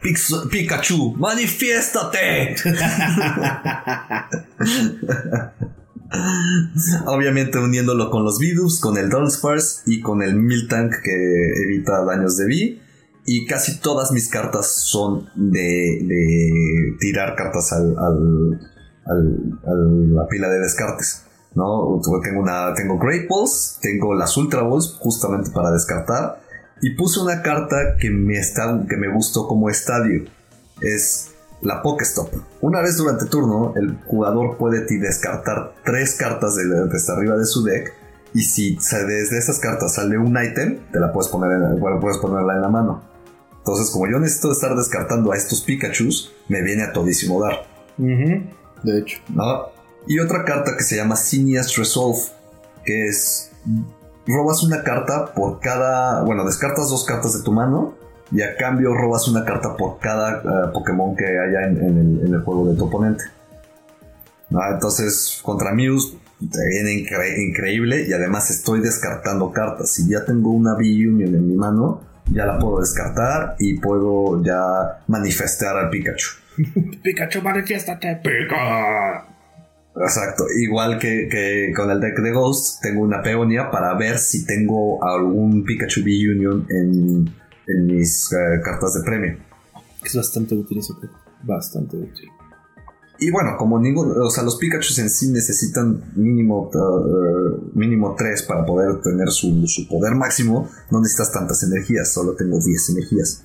Pikachu, manifiéstate. Obviamente uniéndolo con los Vidus, con el Dullspars y con el Miltank que evita daños de V. Y casi todas mis cartas son de, tirar cartas al, a la pila de descartes. ¿no? Tengo, una, tengo Great Balls, tengo las Ultra Balls justamente para descartar. Y puse una carta que me, está, que me gustó como estadio. Es la Pokestop. Una vez durante turno, el jugador puede descartar tres cartas de, desde arriba de su deck. Y si desde esas cartas sale un ítem, te la puedes poner en, puedes ponerla en la mano. Entonces, como yo necesito estar descartando a estos Pikachus, me viene a todísimo dar. De hecho. Y otra carta que se llama Sinias Resolve, que es robas una carta por cada, bueno, descartas dos cartas de tu mano y a cambio robas una carta por cada eh, Pokémon que haya en, el, juego de tu oponente. Entonces, contra Muse te viene increíble y además estoy descartando cartas. Si ya tengo una B-Union en mi mano, ya la puedo descartar y puedo ya manifestar al Pikachu. Pikachu, manifiéstate, Pika. Exacto, igual que, con el deck de Ghost, tengo una peonia para ver si tengo algún Pikachu B-Union en, mis eh, cartas de premio. Es bastante útil eso, bastante útil. Y bueno, como ninguno, o sea, los Pikachu en sí necesitan mínimo, uh, mínimo 3 para poder tener su, su, poder máximo, no necesitas tantas energías, solo tengo 10 energías.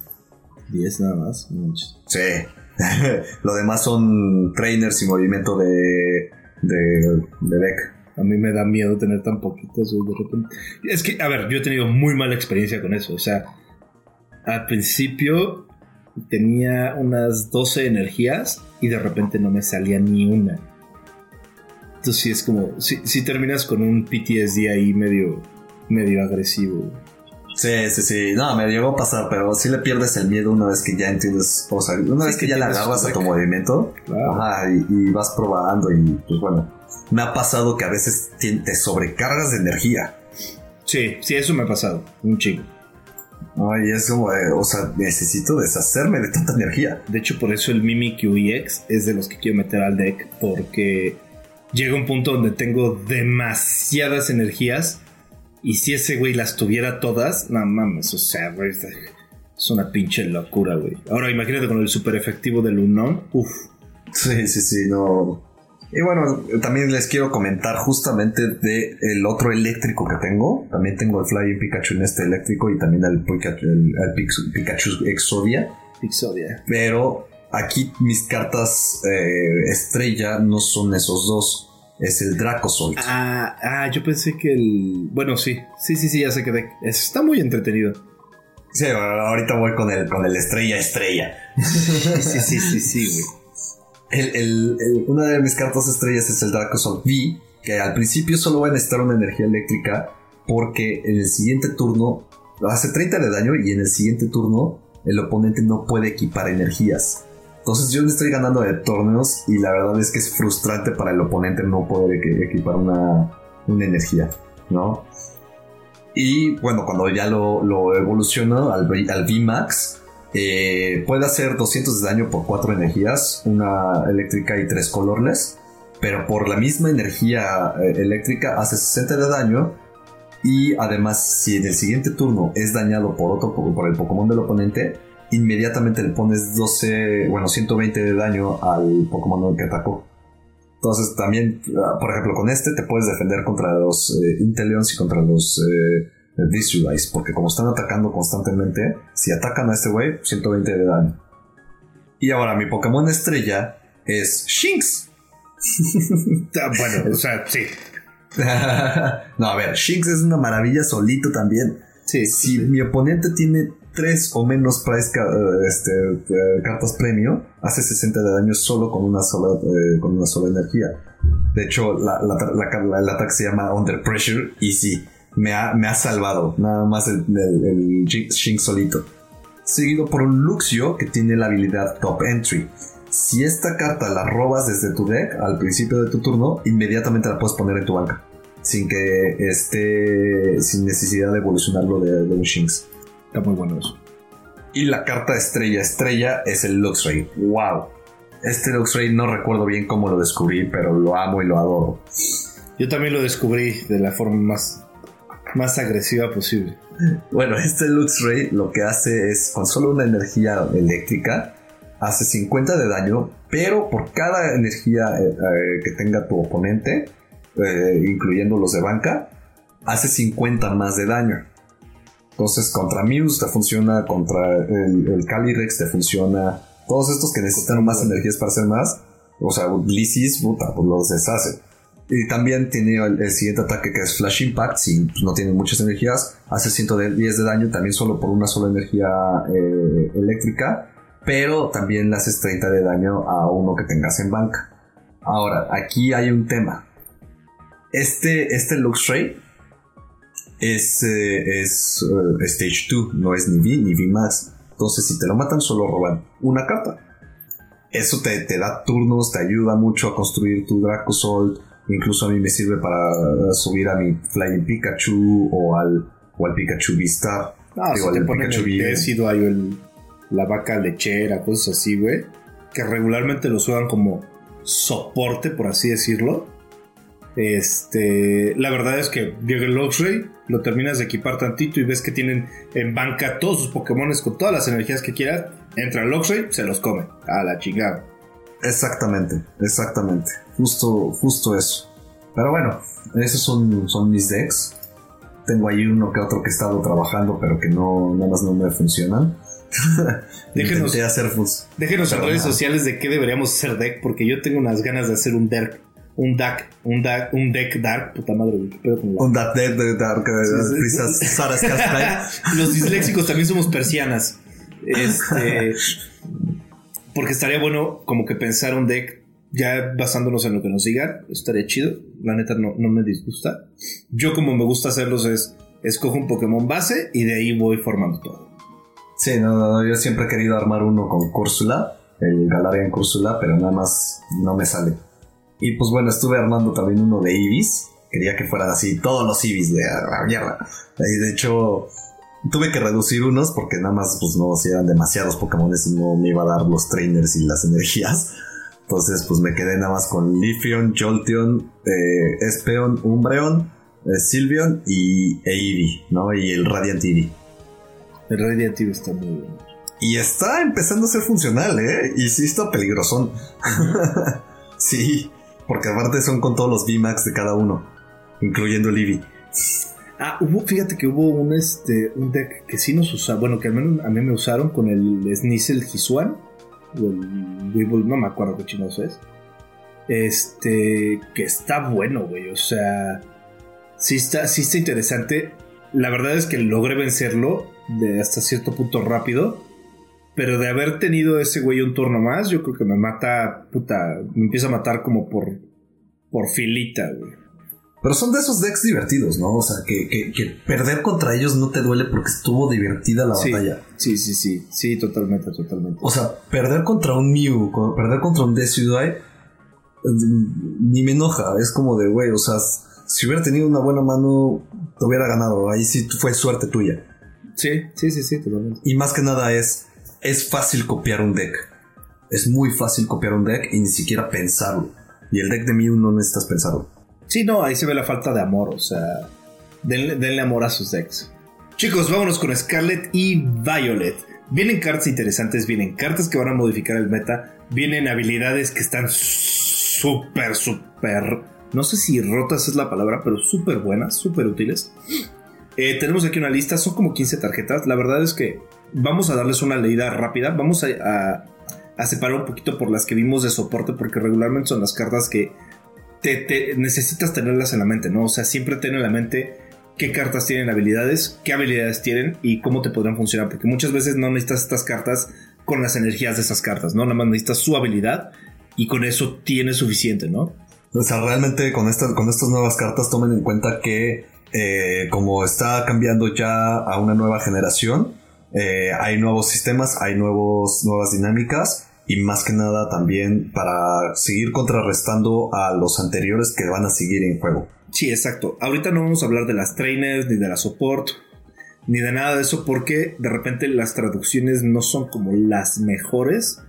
10 nada más. Sí. Lo demás son trainers y movimiento de, de, deck. A mí me da miedo tener tan poquitas de repente. Es que, a ver, yo he tenido muy mala experiencia con eso. O sea, al principio tenía unas 12 energías y de repente no me salía ni una. Entonces sí es como, si, terminas con un PTSD ahí medio, medio agresivo. Sí, sí, sí. No, me llegó a pasar, pero sí le pierdes el miedo una vez que ya entiendes. O sea, una vez que, ya le agarras a tu movimiento. Ajá, y, vas probando. Y pues bueno, me ha pasado que a veces te sobrecargas de energía. Sí, sí, eso me ha pasado. Un chingo. Ay, es como, o sea, necesito deshacerme de tanta energía. De hecho, por eso el Mimic UEX es de los que quiero meter al deck, porque llega un punto donde tengo demasiadas energías y si ese güey las tuviera todas, no mames, o sea, güey, es una pinche locura, güey. Ahora imagínate con el super efectivo del Unknown, uff. Sí, sí, sí, no. Y bueno, también les quiero comentar justamente de el otro eléctrico que tengo. También tengo el Flying Pikachu en este eléctrico y también el Pikachu, el, Pikachu Exodia. Exodia. Pero aquí mis cartas eh, estrella no son esos dos es el Dracozolt. Ah, ah, yo pensé que el. Bueno, sí, sí, sí, sí, ya sé que de... está muy entretenido. Sí, ahorita voy con el, con el estrella estrella. sí, sí, sí, sí, güey. Una de mis cartas estrellas es el Dracozolt V, que al principio solo va a necesitar una energía eléctrica, porque en el siguiente turno hace 30 de daño y en el siguiente turno el oponente no puede equipar energías. Entonces yo le estoy ganando de torneos y la verdad es que es frustrante para el oponente no poder equipar una, energía, ¿no? Y bueno, cuando ya lo, lo evoluciono al, al VMAX, eh, puede hacer 200 de daño por 4 energías, una eléctrica y 3 colorless, pero por la misma energía eh, eléctrica hace 60 de daño. Y además, si en el siguiente turno es dañado por otro por el Pokémon del oponente, inmediatamente le pones 12, bueno, 120 de daño al Pokémon que atacó. Entonces también, ah, por ejemplo, con este te puedes defender contra los eh, Inteleons y contra los porque como están atacando constantemente, si atacan a este güey, 120 de daño. Y ahora mi Pokémon estrella es Shinx. Ah, bueno, o sea, sí. no, a ver, Shinx es una maravilla solito también. Sí, si mi oponente tiene tres o menos price eh, este, eh, cartas premio, hace 60 de daño solo con una sola, eh, con una sola energía. De hecho, la, el ataque se llama Under Pressure y sí, me ha, me ha salvado. Nada más el, el, solito. Seguido por un Luxio que tiene la habilidad Top Entry. Si esta carta la robas desde tu deck al principio de tu turno, inmediatamente la puedes poner en tu banca sin que esté sin necesidad de evolucionarlo de, un Shinx. Está muy bueno eso. Y la carta estrella estrella es el Luxray. ¡Wow! Este Luxray no recuerdo bien cómo lo descubrí, pero lo amo y lo adoro. Yo también lo descubrí de la forma más, más agresiva posible. Bueno, este Luxray lo que hace es con solo una energía eléctrica hace 50 de daño, pero por cada energía eh, eh, que tenga tu oponente eh, incluyendo los de banca, hace 50 más de daño. Entonces, contra Muse te funciona, contra el, el Calyrex te funciona. Todos estos que necesitan más energías para hacer más, o sea, Blissys, puta, pues los deshace. Y también tiene el, siguiente ataque que es Flash Impact, si no tiene muchas energías, hace 110 de daño también solo por una sola energía eh, eléctrica, pero también le haces 30 de daño a uno que tengas en banca. Ahora, aquí hay un tema. Este, este Luxray es, eh, es eh, Stage 2, no es ni V ni V más. Entonces, si te lo matan, solo roban una carta. Eso te, te da turnos, te ayuda mucho a construir tu Dracozolt. Incluso a mí me sirve para subir a mi Flying Pikachu o al, o al Pikachu Vista. Ah, Digo, te ponen el hay el, la vaca lechera, cosas así, güey. Que regularmente lo usan como soporte, por así decirlo este, la verdad es que llega el Luxray, lo terminas de equipar tantito y ves que tienen en banca todos sus Pokémon con todas las energías que quieras. Entra el Luxray, se los come. A la chingada. Exactamente, exactamente. Justo, justo eso. Pero bueno, esos son, son mis decks. Tengo ahí uno que otro que he estado trabajando, pero que no, nada más no me funcionan. déjenos, hacer déjenos en redes sociales de qué deberíamos hacer deck, porque yo tengo unas ganas de hacer un deck un deck, un deck, un deck dark, puta madre, Un deck de dark, Los disléxicos también somos persianas. Este, porque estaría bueno como que pensar un deck ya basándonos en lo que nos digan, estaría chido. La neta no, no me disgusta. Yo como me gusta hacerlos es, escojo un Pokémon base y de ahí voy formando todo. Sí, no, no, yo siempre he querido armar uno con Cúrsula, el Galarian Cúrsula, pero nada más no me sale. Y pues bueno, estuve armando también uno de Ibis. Quería que fueran así todos los Ibis de la mierda. Y de hecho, tuve que reducir unos porque nada más, pues no, si eran demasiados Pokémon y no me iba a dar los trainers y las energías. Entonces, pues me quedé nada más con Lifion, Jolteon, eh, Espeon, Umbreon, eh, Sylveon y Eevee, ¿no? Y el Radiant Eevee. El Radiant Eevee está muy bueno. Y está empezando a ser funcional, ¿eh? Y sí está peligrosón. sí. Porque aparte son con todos los VMAX de cada uno, incluyendo el Eevee. Ah, hubo, fíjate que hubo un, este, un deck que sí nos usaba, bueno, que al menos a mí me usaron con el Snizzle Hisuan, o el no me acuerdo qué chingos es. Este, que está bueno, güey, o sea, sí está, sí está interesante. La verdad es que logré vencerlo de hasta cierto punto rápido. Pero de haber tenido ese güey un turno más, yo creo que me mata, puta, me empieza a matar como por, por filita, güey. Pero son de esos decks divertidos, ¿no? O sea, que, perder contra ellos no te duele porque estuvo divertida la batalla. Sí, sí, sí, sí, totalmente, totalmente. O sea, perder contra un Mew, perder contra un Decidueye, ni me enoja. Es como de, güey, o sea, si hubiera tenido una buena mano, te hubiera ganado. Ahí sí fue suerte tuya. Sí, sí, sí, sí, totalmente. Y más que nada es, es fácil copiar un deck. Es muy fácil copiar un deck y ni siquiera pensarlo. Y el deck de Mew no necesitas pensarlo. Sí, no, ahí se ve la falta de amor, o sea, denle, amor a sus decks. Chicos, vámonos con Scarlet y Violet. Vienen cartas interesantes, vienen cartas que van a modificar el meta, vienen habilidades que están súper, súper, no sé si rotas es la palabra, pero súper buenas, súper útiles. Eh, tenemos aquí una lista, son como 15 tarjetas. La verdad es que vamos a darles una leída rápida. Vamos a, separar un poquito por las que vimos de soporte, porque regularmente son las cartas que necesitas tenerlas en la mente, ¿no? O sea, siempre tener en la mente qué cartas tienen habilidades, qué habilidades tienen y cómo te podrán funcionar. Porque muchas veces no necesitas estas cartas con las energías de esas cartas, ¿no? Nada más necesitas su habilidad y con eso tienes suficiente, ¿no? O sea, realmente con, estas con estas nuevas cartas tomen en cuenta que eh, como está cambiando ya a una nueva generación, eh, hay nuevos sistemas, hay nuevos, nuevas dinámicas y más que nada también para seguir contrarrestando a los anteriores que van a seguir en juego. Sí, exacto. Ahorita no vamos a hablar de las trainers, ni de la support, ni de nada de eso, porque de repente las traducciones no son como las mejores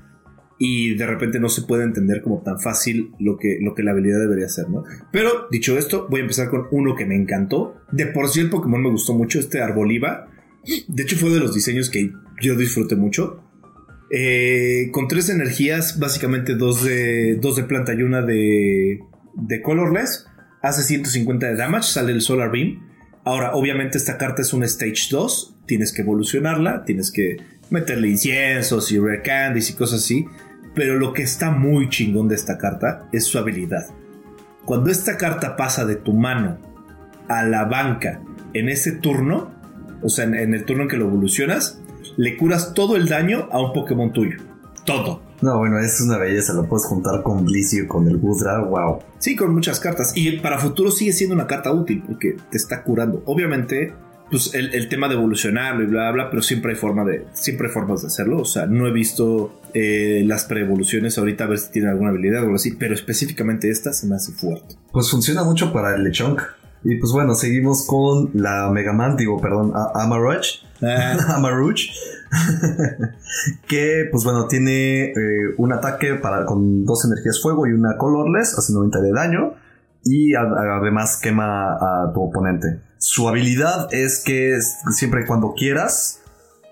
y de repente no se puede entender como tan fácil lo que, lo que la habilidad debería ser, ¿no? Pero dicho esto, voy a empezar con uno que me encantó. De por sí el Pokémon me gustó mucho, este Arboliva. De hecho fue de los diseños que yo disfruté mucho. Eh, con tres energías, básicamente dos de, dos de planta y una de, de colorless. Hace 150 de damage, sale el Solar Beam. Ahora, obviamente esta carta es un Stage 2. Tienes que evolucionarla, tienes que meterle inciensos y rare candies y cosas así. Pero lo que está muy chingón de esta carta es su habilidad. Cuando esta carta pasa de tu mano a la banca en ese turno, o sea, en el turno en que lo evolucionas, le curas todo el daño a un Pokémon tuyo. Todo. No, bueno, es una belleza, lo puedes juntar con Blissey con el Gudra, wow. Sí, con muchas cartas. Y para futuro sigue siendo una carta útil porque te está curando. Obviamente, pues el, tema de evolucionarlo y bla, bla, pero siempre hay forma de, siempre hay formas de hacerlo. O sea, no he visto eh, las preevoluciones ahorita a ver si tiene alguna habilidad o algo así, pero específicamente esta se me hace fuerte. Pues funciona mucho para el Lechonk. Y pues bueno, seguimos con la Mega Man, digo, perdón, Amaruch. Ah. Amaruch. que pues bueno, tiene eh, un ataque para, con dos energías fuego y una colorless, hace 90 de daño. Y además quema a tu oponente. Su habilidad es que siempre y cuando quieras,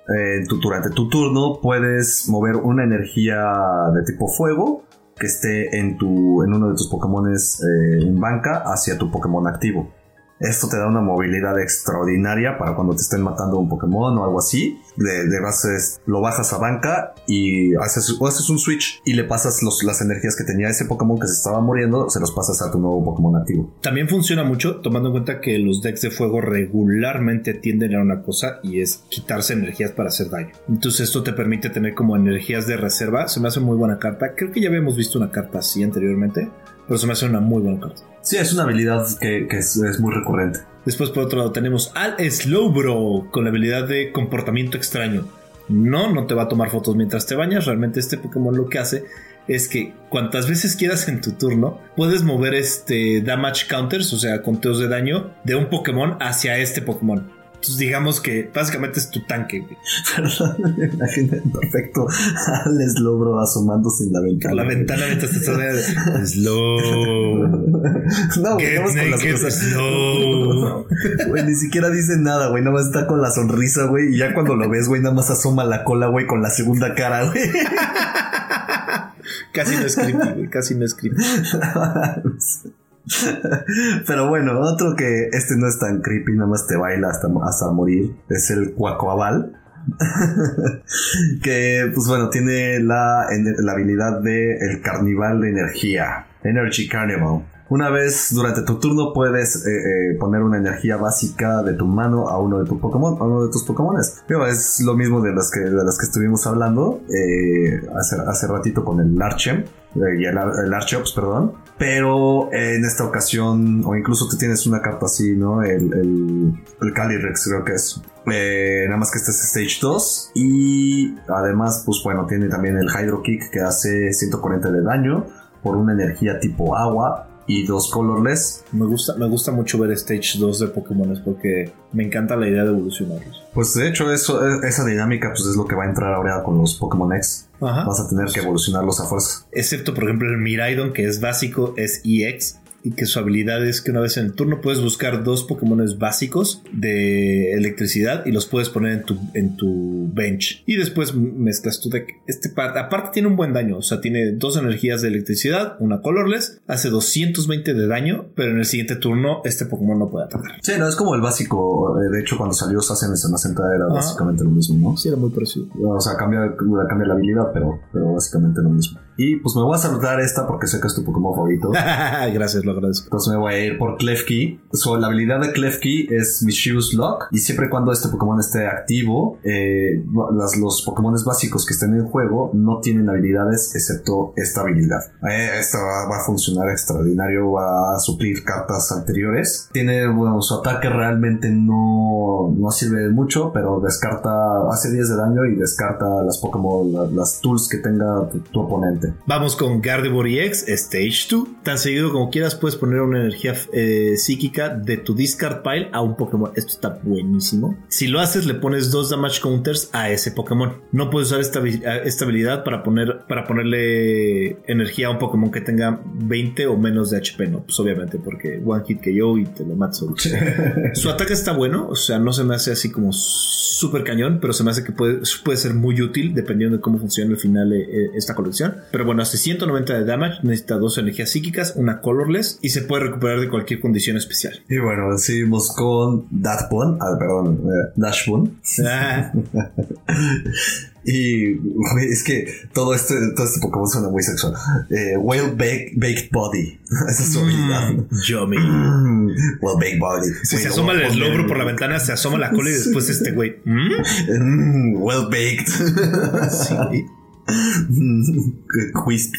eh, durante tu turno, puedes mover una energía de tipo fuego que esté en, tu, en uno de tus Pokémon eh, en banca hacia tu Pokémon activo. Esto te da una movilidad extraordinaria para cuando te estén matando un Pokémon o algo así. De, de bases, lo bajas a banca y haces, haces un switch y le pasas las energías que tenía ese Pokémon que se estaba muriendo, se los pasas a tu nuevo Pokémon activo. También funciona mucho tomando en cuenta que los decks de fuego regularmente tienden a una cosa y es quitarse energías para hacer daño. Entonces esto te permite tener como energías de reserva. Se me hace muy buena carta. Creo que ya habíamos visto una carta así anteriormente, pero se me hace una muy buena carta. Sí, es una habilidad que, es, muy recurrente. Después, por otro lado, tenemos al Slowbro con la habilidad de comportamiento extraño. No, no te va a tomar fotos mientras te bañas. Realmente este Pokémon lo que hace es que cuantas veces quieras en tu turno, puedes mover este damage counters, o sea, conteos de daño de un Pokémon hacia este Pokémon digamos que básicamente es tu tanque, güey. Perdón, me imagino perfecto al Slowbro asomándose en la ventana. la ventana mientras te estás Slow. No, güey, con las cosas. Slow. Güey, ni siquiera dice nada, güey. Nada más está con la sonrisa, güey. Y ya cuando lo ves, güey, nada más asoma la cola, güey, con la segunda cara, güey. Casi no es creepy, güey. Casi no es creepy. Pero bueno, otro que este no es tan creepy, nada más te baila hasta, hasta morir, es el Cuacoabal. que pues bueno, tiene la, la habilidad de el carnival de energía, Energy Carnival. Una vez durante tu turno puedes eh, eh, poner una energía básica de tu mano a uno de tus Pokémon, a uno de tus Pokémon. Es lo mismo de las que, de las que estuvimos hablando eh, hace, hace ratito con el Larchem y el, el perdón. Pero en esta ocasión, o incluso tú tienes una carta así, ¿no? El, el, el Calyrex creo que es. nada más que este es Stage 2. Y además, pues bueno, tiene también el Hydro Kick que hace 140 de daño por una energía tipo agua y dos colorless. Me gusta, me gusta mucho ver Stage 2 de Pokémon porque me encanta la idea de evolucionarlos. Pues de hecho eso, esa dinámica pues es lo que va a entrar ahora con los Pokémon X. Vas a tener que evolucionarlos a fuerza. Excepto por ejemplo el Miraidon que es básico, es EX y que su habilidad es que una vez en el turno puedes buscar dos Pokémon básicos de electricidad y los puedes poner en tu, en tu bench. Y después mezclas tu deck. Este aparte tiene un buen daño, o sea, tiene dos energías de electricidad, una colorless, hace 220 de daño, pero en el siguiente turno este Pokémon no puede atacar. Sí, no, es como el básico. De hecho, cuando salió Sassen en Senna era básicamente lo mismo, ¿no? Sí, era muy parecido. O sea, cambia, cambia la habilidad, pero, pero básicamente lo mismo. Y pues me voy a saludar esta porque sé que es tu Pokémon favorito. Gracias, lo agradezco. Entonces me voy a ir por Klefki. So, la habilidad de Klefki es Mischievous Lock. Y siempre y cuando este Pokémon esté activo, eh, las, los Pokémon básicos que estén en el juego no tienen habilidades excepto esta habilidad. Eh, esta va, a funcionar extraordinario, va a suplir cartas anteriores. Tiene, bueno, su ataque realmente no, no sirve mucho, pero descarta, hace 10 de daño y descarta las Pokémon, las, tools que tenga tu, oponente. Vamos con Gardevoir EX, Stage 2. Tan seguido como quieras puedes poner una energía eh, psíquica de tu discard pile a un Pokémon. Esto está buenísimo. Si lo haces, le pones dos damage counters a ese Pokémon. No puedes usar esta, esta habilidad para, poner, para ponerle energía a un Pokémon que tenga 20 o menos de HP, ¿no? Pues obviamente, porque one hit que yo y te lo mato Su ataque está bueno, o sea, no se me hace así como súper cañón, pero se me hace que puede, puede ser muy útil dependiendo de cómo funciona al final eh, eh, esta colección. Pero bueno, hace 190 de damage, necesita dos energías psíquicas, una colorless y se puede recuperar de cualquier condición especial. Y bueno, seguimos con Datbone, ah, perdón, eh, Dashbone. Ah. Y es que todo este, todo este Pokémon suena muy sexual. Eh, whale Baked Body. Esa es su habilidad. Mm, yummy. Mm, well Baked Body. Si se asoma el logro por la ventana, se asoma la cola y después este güey. Mm, well Baked. sí. Crispy.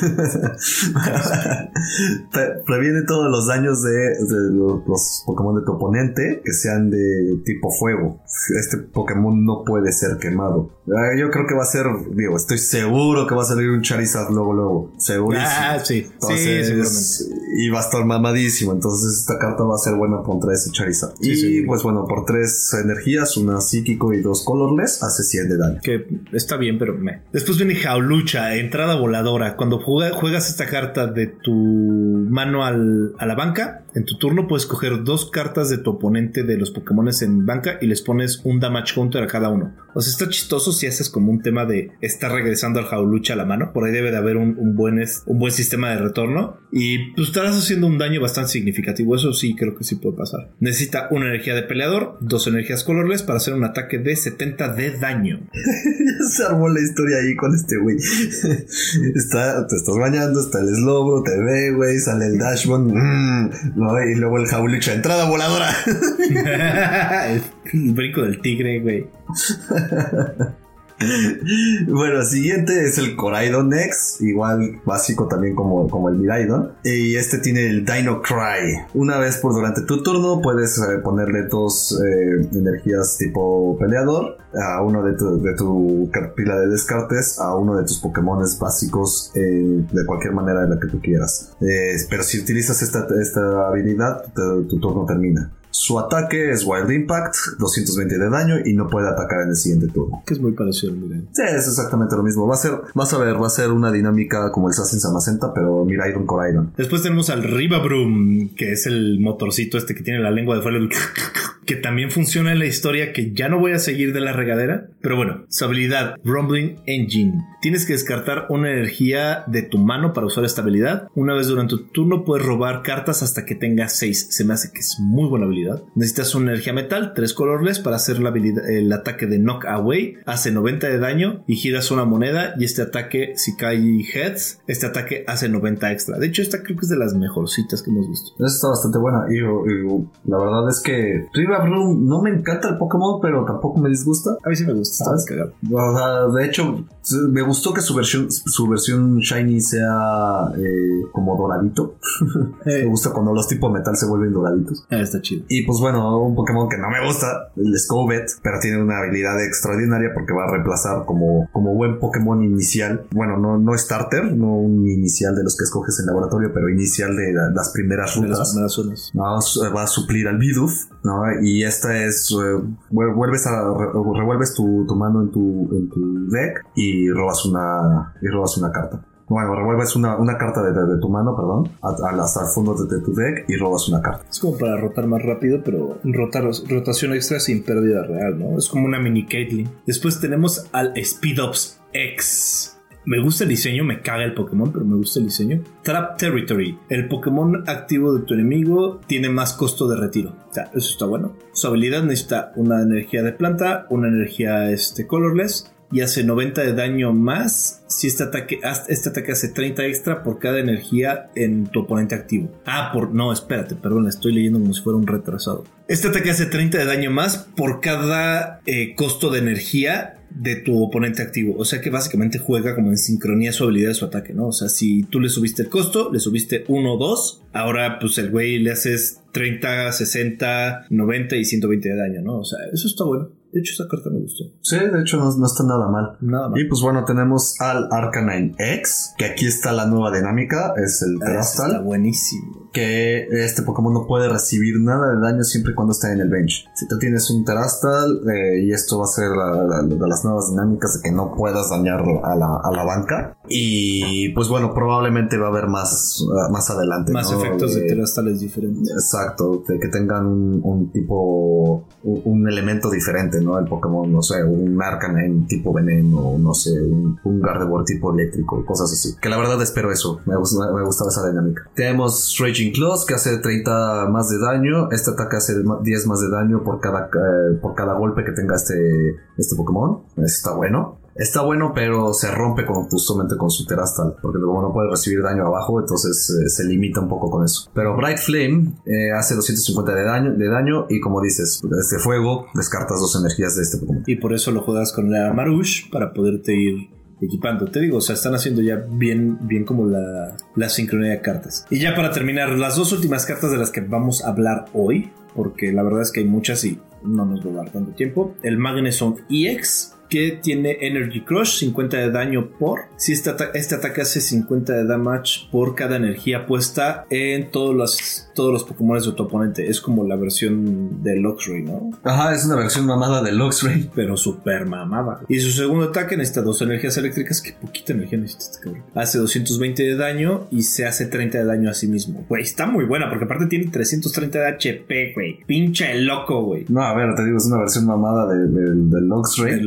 Previene todos los daños de, los, Pokémon de tu oponente que sean de tipo fuego. Este Pokémon no puede ser quemado. Ah, yo creo que va a ser, digo, estoy seguro que va a salir un Charizard luego, luego. Segurísimo. Ah, sí. sí, y va a estar mamadísimo. Entonces esta carta va a ser buena contra ese Charizard. y pues bueno, por tres energías, una psíquico y dos colorless, hace 100 de daño. Que está bien, pero me. Después viene Jaulucha, entrada voladora. Cuando juegas esta carta de tu mano a la banca, en tu turno puedes coger dos cartas de tu oponente de los Pokémon en banca y les pones un damage counter a cada uno. O sea, está chistoso si haces como un tema de estar regresando al jaulucha a la mano. Por ahí debe de haber un, buen, sistema de retorno. Y pues estarás haciendo un daño bastante significativo. Eso sí, creo que sí puede pasar. Necesita una energía de peleador, dos energías colorless para hacer un ataque de 70 de daño. Se armó la historia ahí con este güey. está, te estás bañando, está el Slowbro, te ve, güey, sale el Dashbone. Mm, y luego el jaulucha, entrada voladora. el brinco del tigre, güey. bueno, el siguiente es el Coraidon X, igual básico también como, como el Miraidon. Y este tiene el Dino Cry. Una vez por durante tu turno puedes eh, ponerle dos eh, energías tipo peleador a uno de tu, de pila de descartes, a uno de tus Pokémon básicos eh, de cualquier manera de la que tú quieras. pero si utilizas esta, esta habilidad, tu turno termina. Su ataque es Wild Impact, 220 de daño y no puede atacar en el siguiente turno. Que es muy parecido al Miraidon. Sí, es exactamente lo mismo. Va a ser, vas a ver, va a ser una dinámica como el Sassen Samacenta, pero Miraidon Coraidon. Después tenemos al Ribabrum, que es el motorcito este que tiene la lengua de fuera, que también funciona en la historia que ya no voy a seguir de la regadera. Pero bueno, su habilidad Rumbling Engine. Tienes que descartar una energía de tu mano para usar esta habilidad. Una vez durante tu turno puedes robar cartas hasta que tengas 6. Se me hace que es muy buena habilidad. Necesitas una energía metal, tres colorless para hacer la habilidad, el ataque de Knock Away. Hace 90 de daño y giras una moneda y este ataque, si cae heads, este ataque hace 90 extra. De hecho, esta creo que es de las mejorcitas que hemos visto. Esta está bastante buena y, la verdad es que No me encanta el Pokémon, pero tampoco me disgusta. A mí sí me gusta, de hecho, me gustó que su versión, su versión Shiny sea eh, como doradito. me gusta cuando los tipos metal se vuelven doraditos. Ah, está chido. Y pues bueno, un Pokémon que no me gusta, el Scovet, pero tiene una habilidad extraordinaria porque va a reemplazar como, como buen Pokémon inicial. Bueno, no, no starter, no un inicial de los que escoges en laboratorio, pero inicial de las primeras rutas. No, va a suplir al Bidoof, ¿no? Y esta es, eh, vuelves a, revuelves tu, mano en tu, en tu deck y robas una, y robas una carta. Bueno, revuelves una, una carta de, de, tu mano, perdón, hasta el fondo de, tu deck y robas una carta. Es como para rotar más rápido, pero rotar, rotación extra sin pérdida real, ¿no? Es como una mini Caitlyn. Después tenemos al Speedops X. Me gusta el diseño, me caga el Pokémon, pero me gusta el diseño. Trap Territory. El Pokémon activo de tu enemigo tiene más costo de retiro. O sea, eso está bueno. Su habilidad necesita una energía de planta, una energía este, colorless y hace 90 de daño más si este ataque, este ataque hace 30 extra por cada energía en tu oponente activo. Ah, por. No, espérate, perdón, estoy leyendo como si fuera un retrasado. Este ataque hace 30 de daño más por cada eh, costo de energía de tu oponente activo. O sea que básicamente juega como en sincronía su habilidad de su ataque, ¿no? O sea, si tú le subiste el costo, le subiste 1 o 2, ahora pues el güey le haces 30, 60, 90 y 120 de daño, ¿no? O sea, eso está bueno. De hecho, esa carta me gustó. Sí, de hecho, no, está nada mal. Nada mal. Y pues bueno, tenemos al Arcanine X, que aquí está la nueva dinámica, es el ah, Terastal. Está buenísimo. Que este Pokémon no puede recibir nada de daño siempre y cuando esté en el bench. Si tú tienes un Terastal, eh, y esto va a ser la, de las nuevas dinámicas de que no puedas dañar a la, a la banca. Y pues bueno, probablemente va a haber más, más adelante. Más efectos de, Terastales diferentes. Exacto, que tengan un, tipo, un elemento diferente. ¿No? El Pokémon, no sé, un Arcanine tipo veneno, no sé, un, Gardevoir tipo eléctrico, cosas así. Que la verdad espero eso, me, gusta, me gustaba esa dinámica. Tenemos Raging Claws que hace 30 más de daño, este ataque hace 10 más de daño por cada, eh, por cada golpe que tenga este, este Pokémon, está bueno. Está bueno, pero se rompe con, justamente con su Terastal, porque como no puede recibir daño abajo, entonces eh, se limita un poco con eso. Pero Bright Flame eh, hace 250 de daño, de daño y como dices, este fuego descartas dos energías de este Pokémon. Y por eso lo juegas con la Marush para poderte ir equipando. Te digo, o sea, están haciendo ya bien, bien como la, la sincronía de cartas. Y ya para terminar, las dos últimas cartas de las que vamos a hablar hoy, porque la verdad es que hay muchas y no nos va a dar tanto tiempo. El Magneson EX que tiene Energy Crush, 50 de daño por. Si este, este, ataque hace 50 de damage por cada energía puesta en todos los, todos los Pokémon de tu oponente. Es como la versión de Luxray, ¿no? Ajá, es una versión mamada de Luxray. Pero super mamada. Y su segundo ataque necesita dos energías eléctricas. Que poquita energía necesita este cabrón. Hace 220 de daño y se hace 30 de daño a sí mismo. Güey, está muy buena porque aparte tiene 330 de HP, güey. Pinche loco, güey. No, a ver, te digo, es una versión mamada de, de, de Luxray.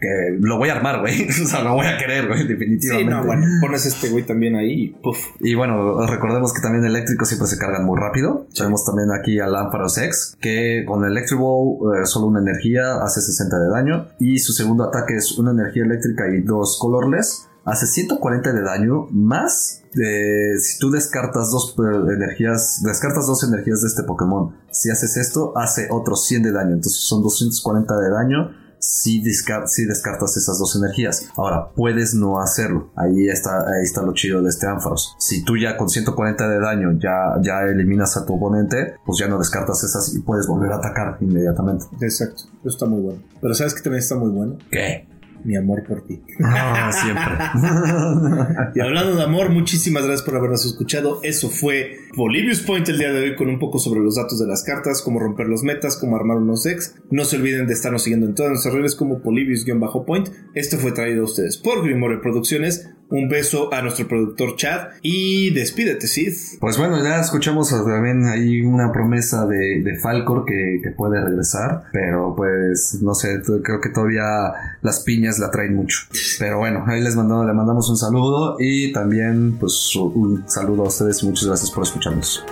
Que lo voy a armar, güey. o sea, lo voy a querer, güey, definitivamente. Sí, no, bueno, pones este güey también ahí y puff. Y bueno, recordemos que también eléctricos siempre se cargan muy rápido. Tenemos también aquí a Lámparos X, que con Electric Ball, eh, solo una energía, hace 60 de daño. Y su segundo ataque es una energía eléctrica y dos colorless hace 140 de daño más de, si tú descartas dos eh, energías, descartas dos energías de este Pokémon. Si haces esto, hace otros 100 de daño. Entonces son 240 de daño si, si, descartas esas dos energías. Ahora, puedes no hacerlo. Ahí está, ahí está lo chido de este Ampharos. Si tú ya con 140 de daño ya, ya eliminas a tu oponente, pues ya no descartas esas y puedes volver a atacar inmediatamente. Exacto. Eso está muy bueno. Pero ¿sabes que también está muy bueno? ¿Qué? Mi amor por ti. Ah, siempre. y hablando de amor, muchísimas gracias por habernos escuchado. Eso fue Bolivius Point el día de hoy con un poco sobre los datos de las cartas, cómo romper los metas, cómo armar unos decks. No se olviden de estarnos siguiendo en todas nuestras redes como Polibius-Point. Esto fue traído a ustedes por Grimoire Producciones. Un beso a nuestro productor Chad y despídete, Sid. Pues bueno, ya escuchamos también ahí una promesa de, de Falcor que, que puede regresar, pero pues no sé, creo que todavía las piñas la traen mucho. Pero bueno, ahí les mandamos, le mandamos un saludo y también pues un saludo a ustedes y muchas gracias por escucharnos.